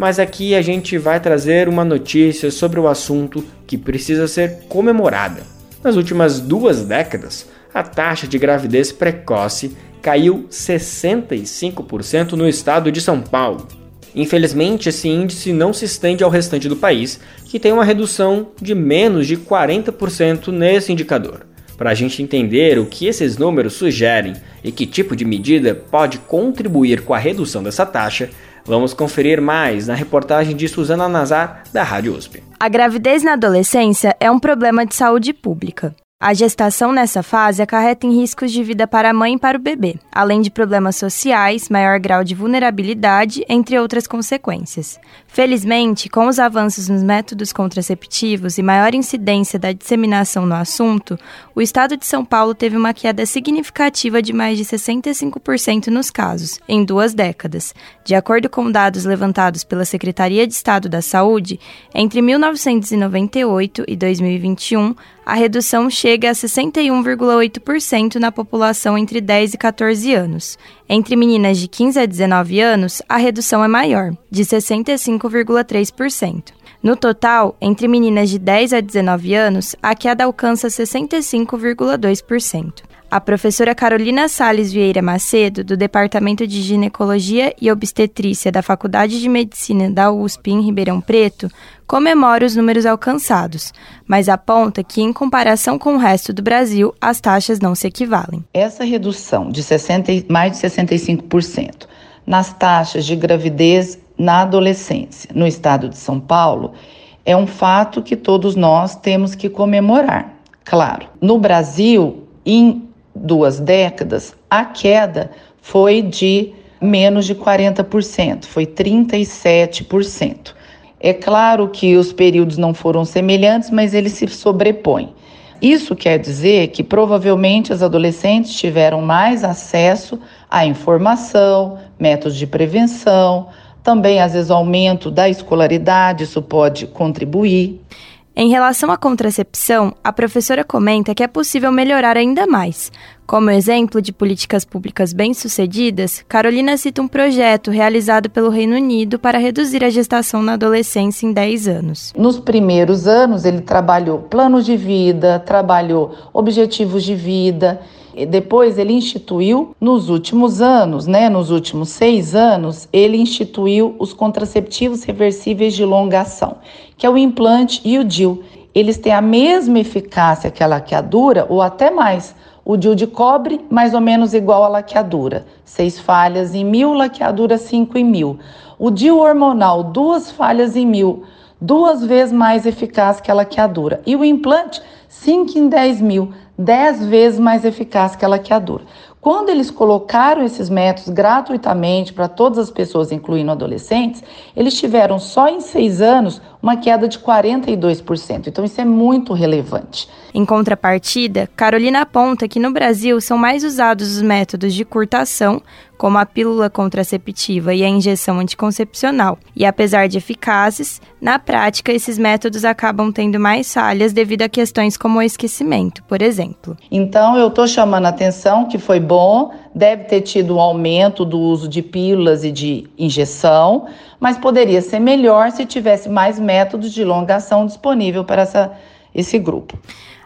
Mas aqui a gente vai trazer uma notícia sobre o assunto que precisa ser comemorada. Nas últimas duas décadas, a taxa de gravidez precoce caiu 65% no estado de São Paulo. Infelizmente, esse índice não se estende ao restante do país, que tem uma redução de menos de 40% nesse indicador. Para a gente entender o que esses números sugerem e que tipo de medida pode contribuir com a redução dessa taxa, vamos conferir mais na reportagem de Suzana Nazar, da Rádio USP. A gravidez na adolescência é um problema de saúde pública. A gestação nessa fase acarreta em riscos de vida para a mãe e para o bebê, além de problemas sociais, maior grau de vulnerabilidade, entre outras consequências. Felizmente, com os avanços nos métodos contraceptivos e maior incidência da disseminação no assunto, o estado de São Paulo teve uma queda significativa de mais de 65% nos casos, em duas décadas. De acordo com dados levantados pela Secretaria de Estado da Saúde, entre 1998 e 2021, a redução chega a 61,8% na população entre 10 e 14 anos. Entre meninas de 15 a 19 anos, a redução é maior, de 65,3%. No total, entre meninas de 10 a 19 anos, a queda alcança 65,2%. A professora Carolina Sales Vieira Macedo, do Departamento de Ginecologia e Obstetrícia da Faculdade de Medicina da USP em Ribeirão Preto, comemora os números alcançados, mas aponta que, em comparação com o resto do Brasil, as taxas não se equivalem. Essa redução de 60, mais de 65% nas taxas de gravidez na adolescência no estado de São Paulo é um fato que todos nós temos que comemorar. Claro, no Brasil, em duas décadas, a queda foi de menos de 40%, foi 37%. É claro que os períodos não foram semelhantes, mas eles se sobrepõem. Isso quer dizer que provavelmente as adolescentes tiveram mais acesso à informação, métodos de prevenção, também às vezes aumento da escolaridade, isso pode contribuir. Em relação à contracepção, a professora comenta que é possível melhorar ainda mais. Como exemplo de políticas públicas bem-sucedidas, Carolina cita um projeto realizado pelo Reino Unido para reduzir a gestação na adolescência em 10 anos. Nos primeiros anos, ele trabalhou planos de vida, trabalhou objetivos de vida depois ele instituiu, nos últimos anos, né, nos últimos seis anos, ele instituiu os contraceptivos reversíveis de longa ação, que é o implante e o DIL. Eles têm a mesma eficácia que a laqueadura, ou até mais. O DIL de cobre, mais ou menos igual à laqueadura. Seis falhas em mil, laqueadura cinco em mil. O DIL hormonal, duas falhas em mil, duas vezes mais eficaz que a laqueadura. E o implante, cinco em dez mil, 10 vezes mais eficaz que a laqueadura. Quando eles colocaram esses métodos gratuitamente para todas as pessoas, incluindo adolescentes, eles tiveram só em seis anos uma queda de 42%. Então, isso é muito relevante. Em contrapartida, Carolina aponta que no Brasil são mais usados os métodos de curtação, como a pílula contraceptiva e a injeção anticoncepcional. E apesar de eficazes, na prática esses métodos acabam tendo mais falhas devido a questões como o esquecimento, por exemplo. Então, eu estou chamando a atenção que foi bom, deve ter tido um aumento do uso de pílulas e de injeção, mas poderia ser melhor se tivesse mais métodos de longação disponível para essa, esse grupo.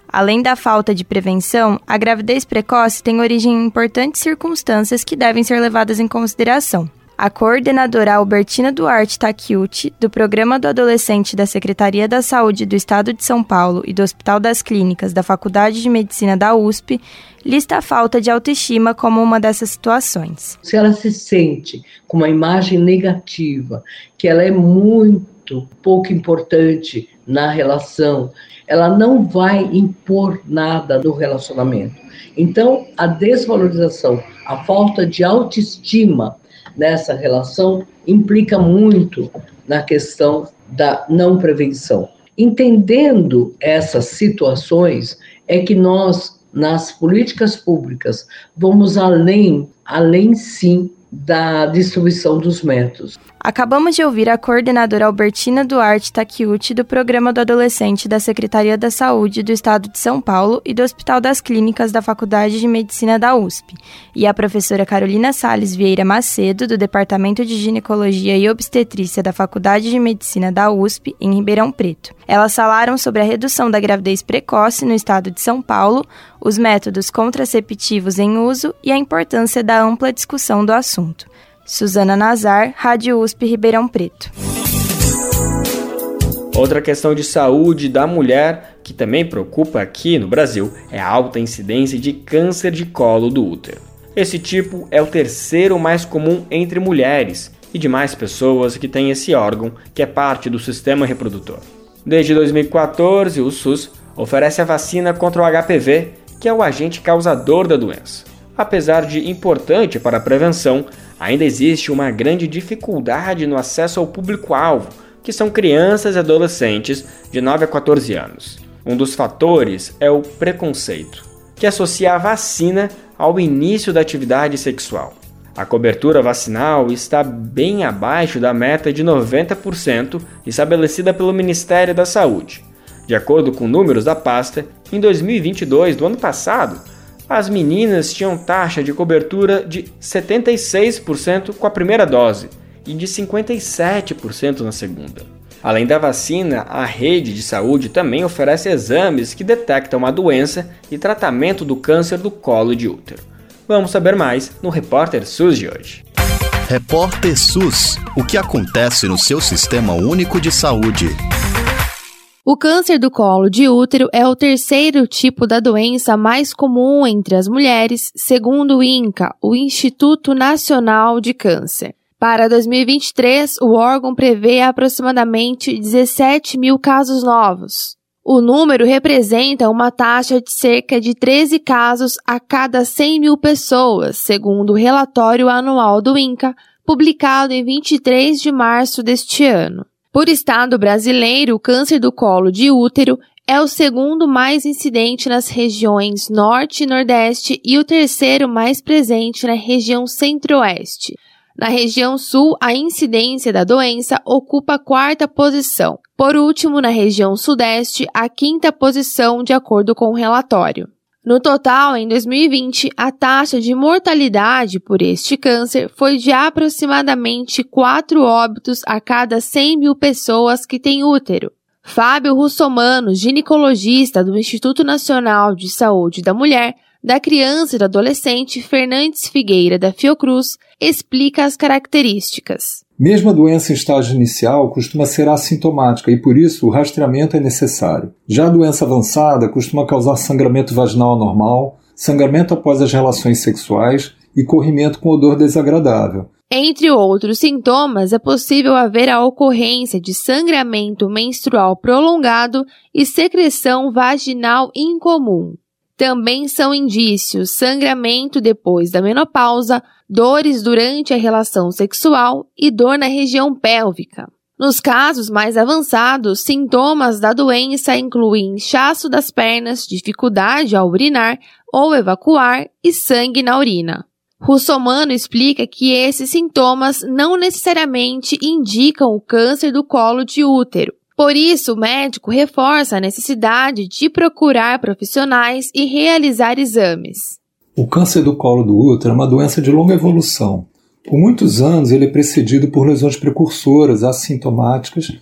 Além da falta de prevenção, a gravidez precoce tem origem em importantes circunstâncias que devem ser levadas em consideração. A coordenadora Albertina Duarte Takiuti, do Programa do Adolescente da Secretaria da Saúde do Estado de São Paulo e do Hospital das Clínicas da Faculdade de Medicina da USP, lista a falta de autoestima como uma dessas situações. Se ela se sente com uma imagem negativa, que ela é muito pouco importante na relação, ela não vai impor nada no relacionamento. Então, a desvalorização, a falta de autoestima nessa relação implica muito na questão da não prevenção. Entendendo essas situações, é que nós, nas políticas públicas, vamos além, além sim da distribuição dos métodos. Acabamos de ouvir a coordenadora Albertina Duarte Takiuti do Programa do Adolescente da Secretaria da Saúde do Estado de São Paulo e do Hospital das Clínicas da Faculdade de Medicina da USP, e a professora Carolina Sales Vieira Macedo, do Departamento de Ginecologia e Obstetrícia da Faculdade de Medicina da USP, em Ribeirão Preto. Elas falaram sobre a redução da gravidez precoce no estado de São Paulo, os métodos contraceptivos em uso e a importância da ampla discussão do assunto. Suzana Nazar, Rádio USP Ribeirão Preto. Outra questão de saúde da mulher que também preocupa aqui no Brasil é a alta incidência de câncer de colo do útero. Esse tipo é o terceiro mais comum entre mulheres e demais pessoas que têm esse órgão, que é parte do sistema reprodutor. Desde 2014, o SUS oferece a vacina contra o HPV, que é o agente causador da doença. Apesar de importante para a prevenção, ainda existe uma grande dificuldade no acesso ao público-alvo, que são crianças e adolescentes de 9 a 14 anos. Um dos fatores é o preconceito, que associa a vacina ao início da atividade sexual. A cobertura vacinal está bem abaixo da meta de 90% estabelecida pelo Ministério da Saúde. De acordo com números da pasta, em 2022 do ano passado, as meninas tinham taxa de cobertura de 76% com a primeira dose e de 57% na segunda. Além da vacina, a rede de saúde também oferece exames que detectam a doença e tratamento do câncer do colo de útero. Vamos saber mais no Repórter SUS de hoje. Repórter SUS: O que acontece no seu sistema único de saúde? O câncer do colo de útero é o terceiro tipo da doença mais comum entre as mulheres, segundo o INCA, o Instituto Nacional de Câncer. Para 2023, o órgão prevê aproximadamente 17 mil casos novos. O número representa uma taxa de cerca de 13 casos a cada 100 mil pessoas, segundo o relatório anual do INCA, publicado em 23 de março deste ano. Por estado brasileiro, o câncer do colo de útero é o segundo mais incidente nas regiões Norte e Nordeste e o terceiro mais presente na região Centro-Oeste. Na região Sul, a incidência da doença ocupa a quarta posição. Por último, na região Sudeste, a quinta posição, de acordo com o relatório. No total, em 2020, a taxa de mortalidade por este câncer foi de aproximadamente 4 óbitos a cada 100 mil pessoas que têm útero. Fábio Russomano, ginecologista do Instituto Nacional de Saúde da Mulher, da Criança e do Adolescente Fernandes Figueira da Fiocruz, explica as características. Mesmo a doença em estágio inicial costuma ser assintomática e por isso o rastreamento é necessário. Já a doença avançada costuma causar sangramento vaginal anormal, sangramento após as relações sexuais e corrimento com odor desagradável. Entre outros sintomas, é possível haver a ocorrência de sangramento menstrual prolongado e secreção vaginal incomum. Também são indícios sangramento depois da menopausa, dores durante a relação sexual e dor na região pélvica. Nos casos mais avançados, sintomas da doença incluem inchaço das pernas, dificuldade ao urinar ou evacuar e sangue na urina. Russomano explica que esses sintomas não necessariamente indicam o câncer do colo de útero, por isso, o médico reforça a necessidade de procurar profissionais e realizar exames. O câncer do colo do útero é uma doença de longa evolução. Por muitos anos, ele é precedido por lesões precursoras assintomáticas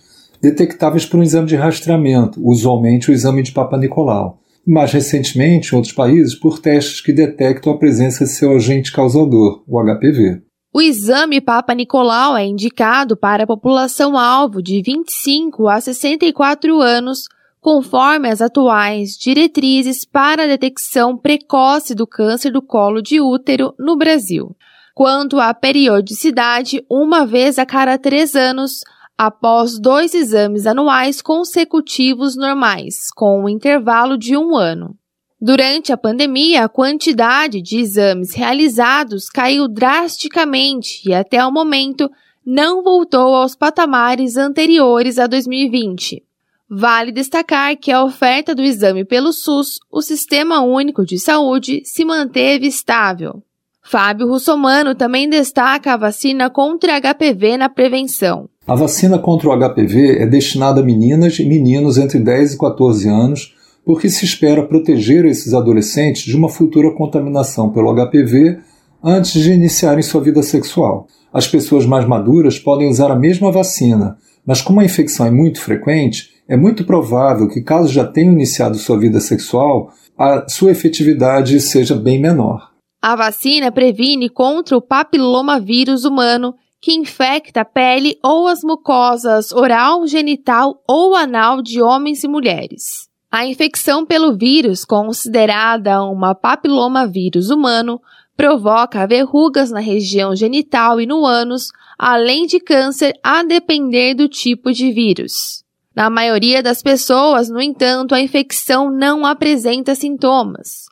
detectáveis por um exame de rastreamento, usualmente o exame de Papa Nicolau. Mais recentemente, em outros países, por testes que detectam a presença de seu agente causador, o HPV. O exame Papa Nicolau é indicado para a população-alvo de 25 a 64 anos, conforme as atuais diretrizes para a detecção precoce do câncer do colo de útero no Brasil. Quanto à periodicidade, uma vez a cada três anos, após dois exames anuais consecutivos normais, com um intervalo de um ano. Durante a pandemia, a quantidade de exames realizados caiu drasticamente e, até o momento, não voltou aos patamares anteriores a 2020. Vale destacar que a oferta do exame pelo SUS, o Sistema Único de Saúde, se manteve estável. Fábio Russomano também destaca a vacina contra HPV na prevenção. A vacina contra o HPV é destinada a meninas e meninos entre 10 e 14 anos porque se espera proteger esses adolescentes de uma futura contaminação pelo HPV antes de iniciarem sua vida sexual. As pessoas mais maduras podem usar a mesma vacina, mas como a infecção é muito frequente, é muito provável que, caso já tenham iniciado sua vida sexual, a sua efetividade seja bem menor. A vacina previne contra o papilomavírus humano, que infecta a pele ou as mucosas oral, genital ou anal de homens e mulheres. A infecção pelo vírus, considerada uma papilomavírus humano, provoca verrugas na região genital e no ânus, além de câncer a depender do tipo de vírus. Na maioria das pessoas, no entanto, a infecção não apresenta sintomas.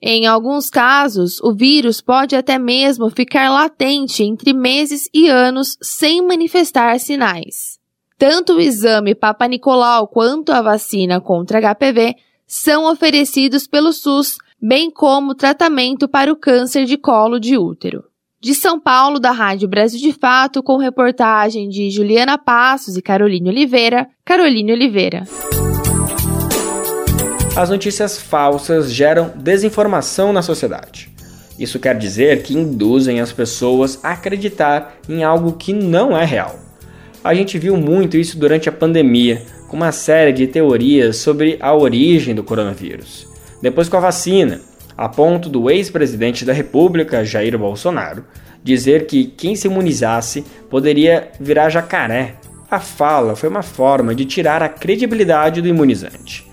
Em alguns casos, o vírus pode até mesmo ficar latente entre meses e anos sem manifestar sinais. Tanto o exame Papa Nicolau quanto a vacina contra HPV são oferecidos pelo SUS, bem como tratamento para o câncer de colo de útero. De São Paulo, da Rádio Brasil de Fato, com reportagem de Juliana Passos e Caroline Oliveira, Caroline Oliveira. As notícias falsas geram desinformação na sociedade. Isso quer dizer que induzem as pessoas a acreditar em algo que não é real. A gente viu muito isso durante a pandemia, com uma série de teorias sobre a origem do coronavírus. Depois com a vacina, a ponto do ex-presidente da República, Jair Bolsonaro, dizer que quem se imunizasse poderia virar jacaré. A fala foi uma forma de tirar a credibilidade do imunizante.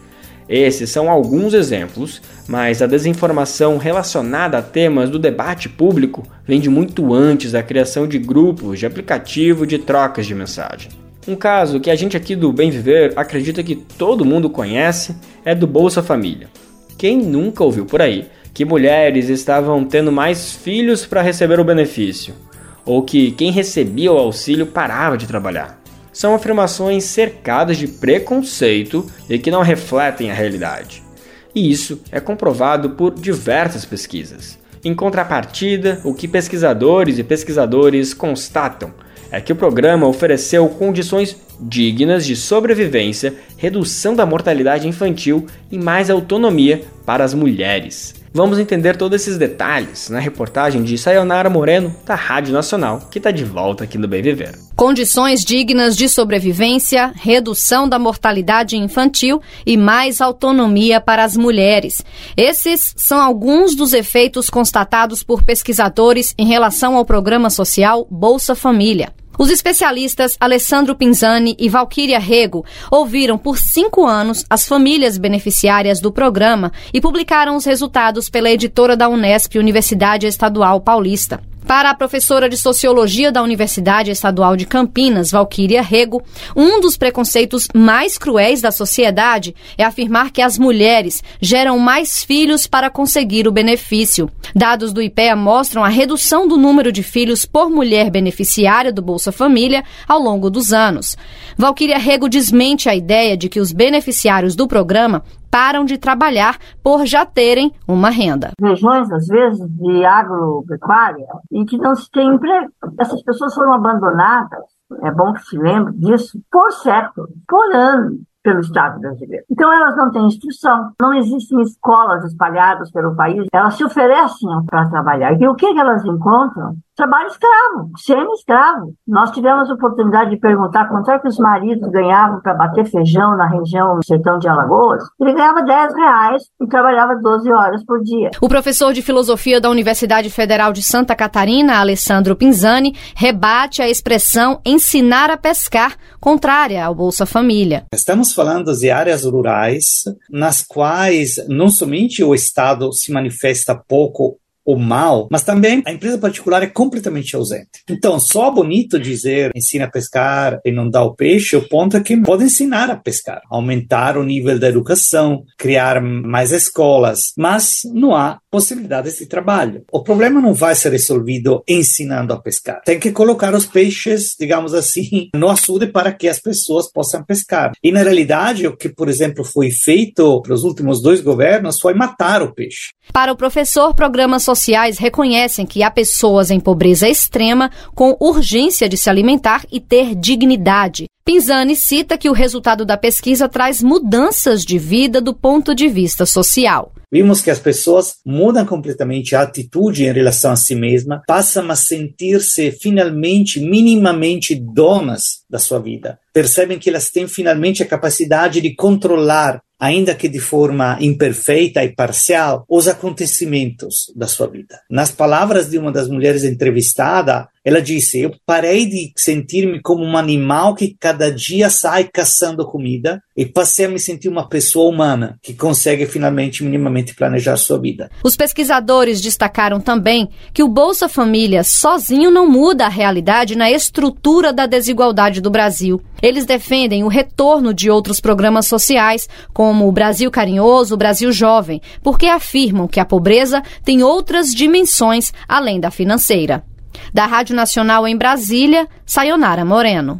Esses são alguns exemplos, mas a desinformação relacionada a temas do debate público vem de muito antes da criação de grupos de aplicativo de trocas de mensagem. Um caso que a gente aqui do Bem Viver acredita que todo mundo conhece é do Bolsa Família. Quem nunca ouviu por aí que mulheres estavam tendo mais filhos para receber o benefício? Ou que quem recebia o auxílio parava de trabalhar? São afirmações cercadas de preconceito e que não refletem a realidade. E isso é comprovado por diversas pesquisas. Em contrapartida, o que pesquisadores e pesquisadores constatam é que o programa ofereceu condições dignas de sobrevivência, redução da mortalidade infantil e mais autonomia para as mulheres. Vamos entender todos esses detalhes na reportagem de Sayonara Moreno, da Rádio Nacional, que está de volta aqui no Bem Viver. Condições dignas de sobrevivência, redução da mortalidade infantil e mais autonomia para as mulheres. Esses são alguns dos efeitos constatados por pesquisadores em relação ao programa social Bolsa Família. Os especialistas Alessandro Pinzani e Valquíria Rego ouviram por cinco anos as famílias beneficiárias do programa e publicaram os resultados pela editora da Unesp, Universidade Estadual Paulista. Para a professora de Sociologia da Universidade Estadual de Campinas, Valquíria Rego, um dos preconceitos mais cruéis da sociedade é afirmar que as mulheres geram mais filhos para conseguir o benefício. Dados do IPEA mostram a redução do número de filhos por mulher beneficiária do Bolsa Família ao longo dos anos. Valquíria Rego desmente a ideia de que os beneficiários do programa param de trabalhar por já terem uma renda. Regiões, às vezes, de agropecuária em que não se tem emprego. Essas pessoas foram abandonadas, é bom que se lembre disso, por séculos, por anos pelo Estado brasileiro. Então elas não têm instrução, não existem escolas espalhadas pelo país, elas se oferecem para trabalhar. E o que elas encontram? Trabalho escravo, semi-escravo. Nós tivemos a oportunidade de perguntar quanto é que os maridos ganhavam para bater feijão na região do sertão de Alagoas. Ele ganhava 10 reais e trabalhava 12 horas por dia. O professor de filosofia da Universidade Federal de Santa Catarina, Alessandro Pinzani, rebate a expressão ensinar a pescar, contrária ao Bolsa Família. Estamos falando de áreas rurais nas quais não somente o Estado se manifesta pouco o mal, mas também a empresa particular é completamente ausente. Então, só bonito dizer ensina a pescar e não dá o peixe, o ponto é que pode ensinar a pescar, aumentar o nível da educação, criar mais escolas, mas não há possibilidades de trabalho. O problema não vai ser resolvido ensinando a pescar. Tem que colocar os peixes, digamos assim, no açude para que as pessoas possam pescar. E na realidade, o que, por exemplo, foi feito pelos últimos dois governos foi matar o peixe. Para o professor, programas sociais reconhecem que há pessoas em pobreza extrema com urgência de se alimentar e ter dignidade. Pinzani cita que o resultado da pesquisa traz mudanças de vida do ponto de vista social. Vimos que as pessoas mudam completamente a atitude em relação a si mesma, passam a sentir-se finalmente, minimamente donas da sua vida. Percebem que elas têm finalmente a capacidade de controlar ainda que de forma imperfeita e parcial, os acontecimentos da sua vida. Nas palavras de uma das mulheres entrevistada, ela disse: Eu parei de sentir-me como um animal que cada dia sai caçando comida e passei a me sentir uma pessoa humana que consegue finalmente minimamente planejar sua vida. Os pesquisadores destacaram também que o Bolsa Família sozinho não muda a realidade na estrutura da desigualdade do Brasil. Eles defendem o retorno de outros programas sociais, como o Brasil Carinhoso, o Brasil Jovem, porque afirmam que a pobreza tem outras dimensões além da financeira. Da Rádio Nacional em Brasília, Sayonara Moreno.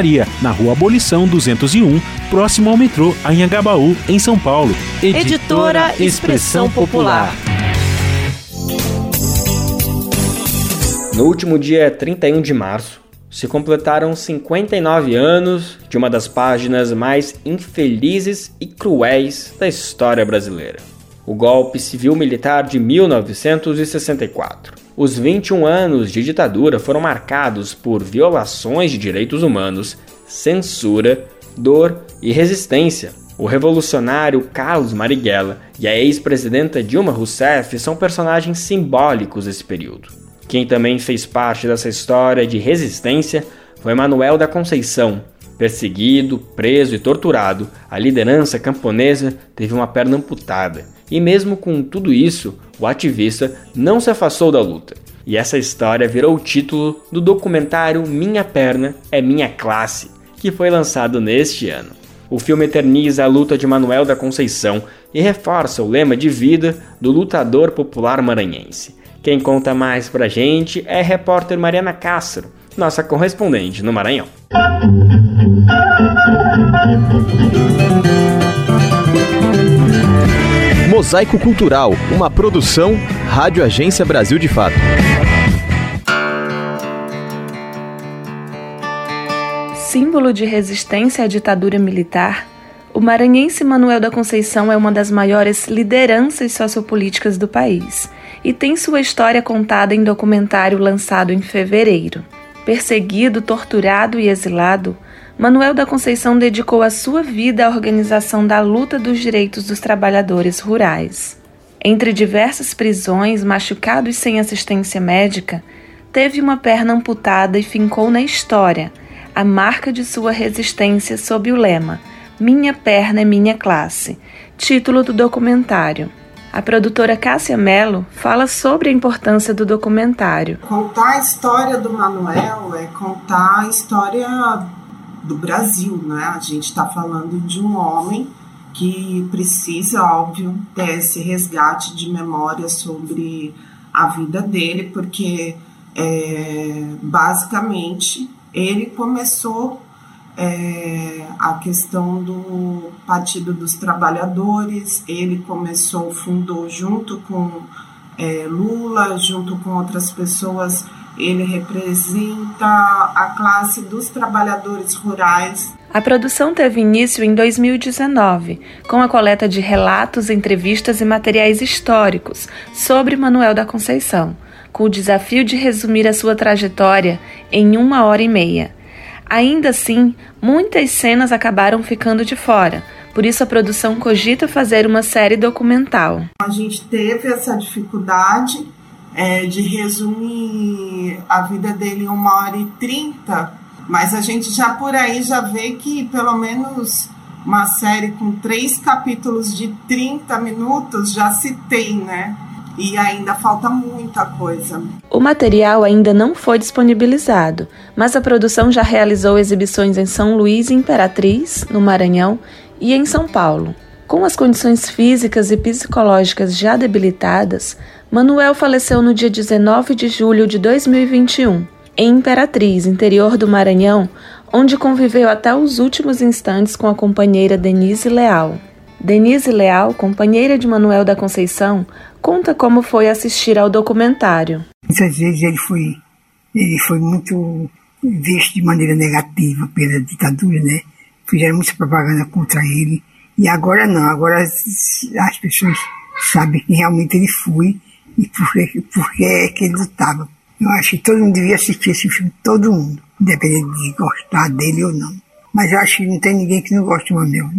na Rua Abolição 201, próximo ao metrô Anhangabaú, em São Paulo. Editora, editora Expressão Popular. No último dia 31 de março, se completaram 59 anos de uma das páginas mais infelizes e cruéis da história brasileira. O golpe civil-militar de 1964. Os 21 anos de ditadura foram marcados por violações de direitos humanos, censura, dor e resistência. O revolucionário Carlos Marighella e a ex-presidenta Dilma Rousseff são personagens simbólicos desse período. Quem também fez parte dessa história de resistência foi Manuel da Conceição. Perseguido, preso e torturado, a liderança camponesa teve uma perna amputada. E mesmo com tudo isso, o ativista não se afastou da luta. E essa história virou o título do documentário Minha Perna é Minha Classe, que foi lançado neste ano. O filme eterniza a luta de Manuel da Conceição e reforça o lema de vida do lutador popular maranhense. Quem conta mais pra gente é a repórter Mariana Castro, nossa correspondente no Maranhão. Mosaico Cultural, uma produção Rádio Agência Brasil de Fato. Símbolo de resistência à ditadura militar, o maranhense Manuel da Conceição é uma das maiores lideranças sociopolíticas do país e tem sua história contada em documentário lançado em fevereiro. Perseguido, torturado e exilado, Manuel da Conceição dedicou a sua vida à organização da luta dos direitos dos trabalhadores rurais. Entre diversas prisões, machucado e sem assistência médica, teve uma perna amputada e fincou na história a marca de sua resistência sob o lema Minha perna é minha classe, título do documentário. A produtora Cássia Mello fala sobre a importância do documentário. Contar a história do Manuel é contar a história do Brasil, né? A gente está falando de um homem que precisa, óbvio, ter esse resgate de memória sobre a vida dele, porque é, basicamente ele começou é, a questão do Partido dos Trabalhadores, ele começou, fundou junto com é, Lula, junto com outras pessoas, ele representa a classe dos trabalhadores rurais. A produção teve início em 2019, com a coleta de relatos, entrevistas e materiais históricos sobre Manuel da Conceição, com o desafio de resumir a sua trajetória em uma hora e meia. Ainda assim, muitas cenas acabaram ficando de fora, por isso a produção cogita fazer uma série documental. A gente teve essa dificuldade é, de resumir a vida dele em uma hora e trinta, mas a gente já por aí já vê que pelo menos uma série com três capítulos de 30 minutos já se tem, né? e ainda falta muita coisa. O material ainda não foi disponibilizado, mas a produção já realizou exibições em São Luís e Imperatriz, no Maranhão, e em São Paulo. Com as condições físicas e psicológicas já debilitadas, Manuel faleceu no dia 19 de julho de 2021, em Imperatriz, interior do Maranhão, onde conviveu até os últimos instantes com a companheira Denise Leal. Denise Leal, companheira de Manuel da Conceição, conta como foi assistir ao documentário. Muitas vezes ele foi, ele foi muito visto de maneira negativa pela ditadura, né? Fizeram muita propaganda contra ele. E agora não, agora as pessoas sabem que realmente ele foi e porque, porque é que ele lutava. Eu acho que todo mundo devia assistir esse filme, todo mundo, independente de gostar dele ou não. Mas eu acho que não tem ninguém que não goste do Manuel.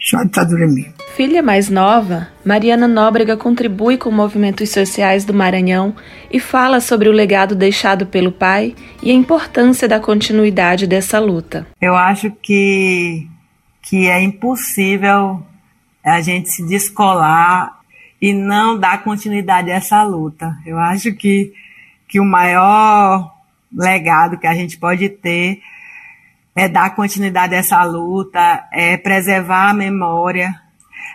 Só a ditadura mesmo. Filha mais nova, Mariana Nóbrega contribui com movimentos sociais do Maranhão e fala sobre o legado deixado pelo pai e a importância da continuidade dessa luta. Eu acho que, que é impossível a gente se descolar e não dar continuidade a essa luta. Eu acho que, que o maior legado que a gente pode ter é dar continuidade a essa luta, é preservar a memória,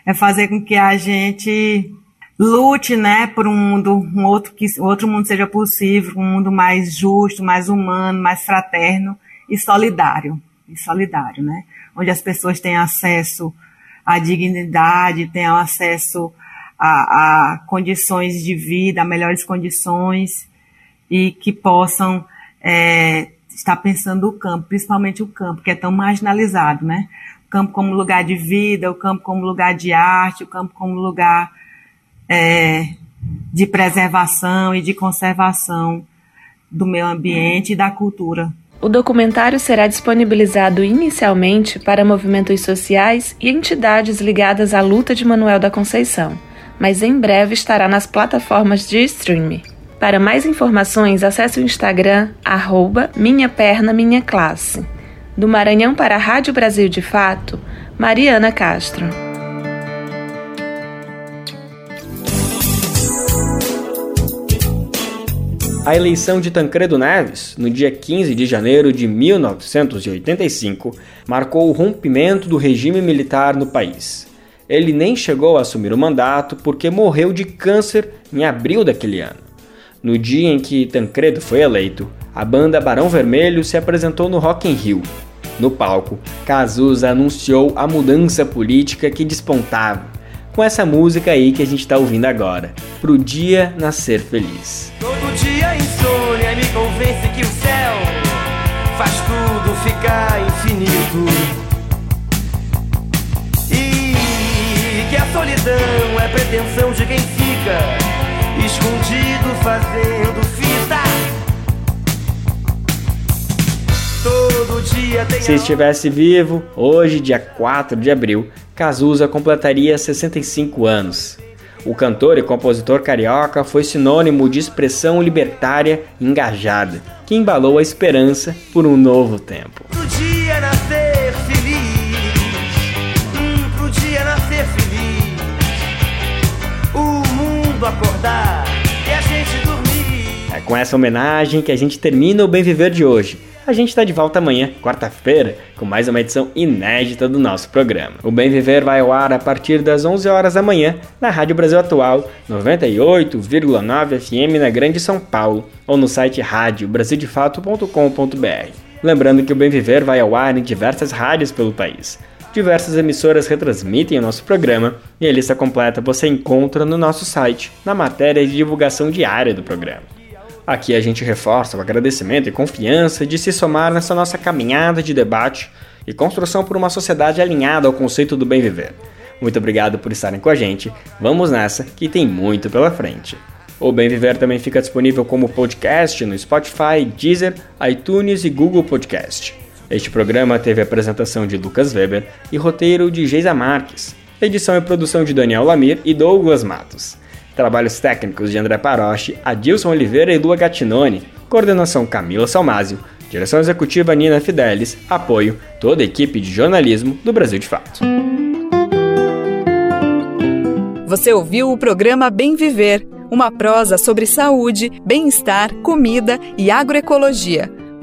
é fazer com que a gente lute, né, por um mundo, um outro que outro mundo seja possível, um mundo mais justo, mais humano, mais fraterno e solidário, e solidário, né, onde as pessoas têm acesso à dignidade, tenham acesso a, a condições de vida, a melhores condições e que possam é, está pensando o campo, principalmente o campo, que é tão marginalizado, né? O campo como lugar de vida, o campo como lugar de arte, o campo como lugar é, de preservação e de conservação do meio ambiente e da cultura. O documentário será disponibilizado inicialmente para movimentos sociais e entidades ligadas à luta de Manuel da Conceição, mas em breve estará nas plataformas de streaming. Para mais informações, acesse o Instagram arroba Minha Perna Minha Classe. Do Maranhão para a Rádio Brasil de Fato, Mariana Castro. A eleição de Tancredo Neves, no dia 15 de janeiro de 1985, marcou o rompimento do regime militar no país. Ele nem chegou a assumir o mandato porque morreu de câncer em abril daquele ano. No dia em que Tancredo foi eleito, a banda Barão Vermelho se apresentou no Rock in Rio. No palco, Cazuza anunciou a mudança política que despontava, com essa música aí que a gente está ouvindo agora, Pro Dia Nascer Feliz. É pretensão de quem fica escondido fazendo fita. Todo dia tem Se estivesse vivo, hoje, dia 4 de abril, Cazuza completaria 65 anos. O cantor e compositor carioca foi sinônimo de expressão libertária engajada, que embalou a esperança por um novo tempo. Mundo acordar com essa homenagem que a gente termina o Bem Viver de hoje. A gente está de volta amanhã, quarta-feira, com mais uma edição inédita do nosso programa. O Bem Viver vai ao ar a partir das 11 horas da manhã na Rádio Brasil Atual, 98,9 FM na Grande São Paulo, ou no site radiobrasildefato.com.br. Lembrando que o Bem Viver vai ao ar em diversas rádios pelo país. Diversas emissoras retransmitem o nosso programa e a lista completa você encontra no nosso site, na matéria de divulgação diária do programa. Aqui a gente reforça o agradecimento e confiança de se somar nessa nossa caminhada de debate e construção por uma sociedade alinhada ao conceito do bem viver. Muito obrigado por estarem com a gente. Vamos nessa, que tem muito pela frente. O Bem Viver também fica disponível como podcast no Spotify, Deezer, iTunes e Google Podcast. Este programa teve apresentação de Lucas Weber e roteiro de Geisa Marques, edição e produção de Daniel Lamir e Douglas Matos. Trabalhos técnicos de André Paroche, Adilson Oliveira e Lua Gattinoni, coordenação Camila Salmásio, direção executiva Nina Fidelis, apoio toda a equipe de jornalismo do Brasil de Fato. Você ouviu o programa Bem Viver, uma prosa sobre saúde, bem-estar, comida e agroecologia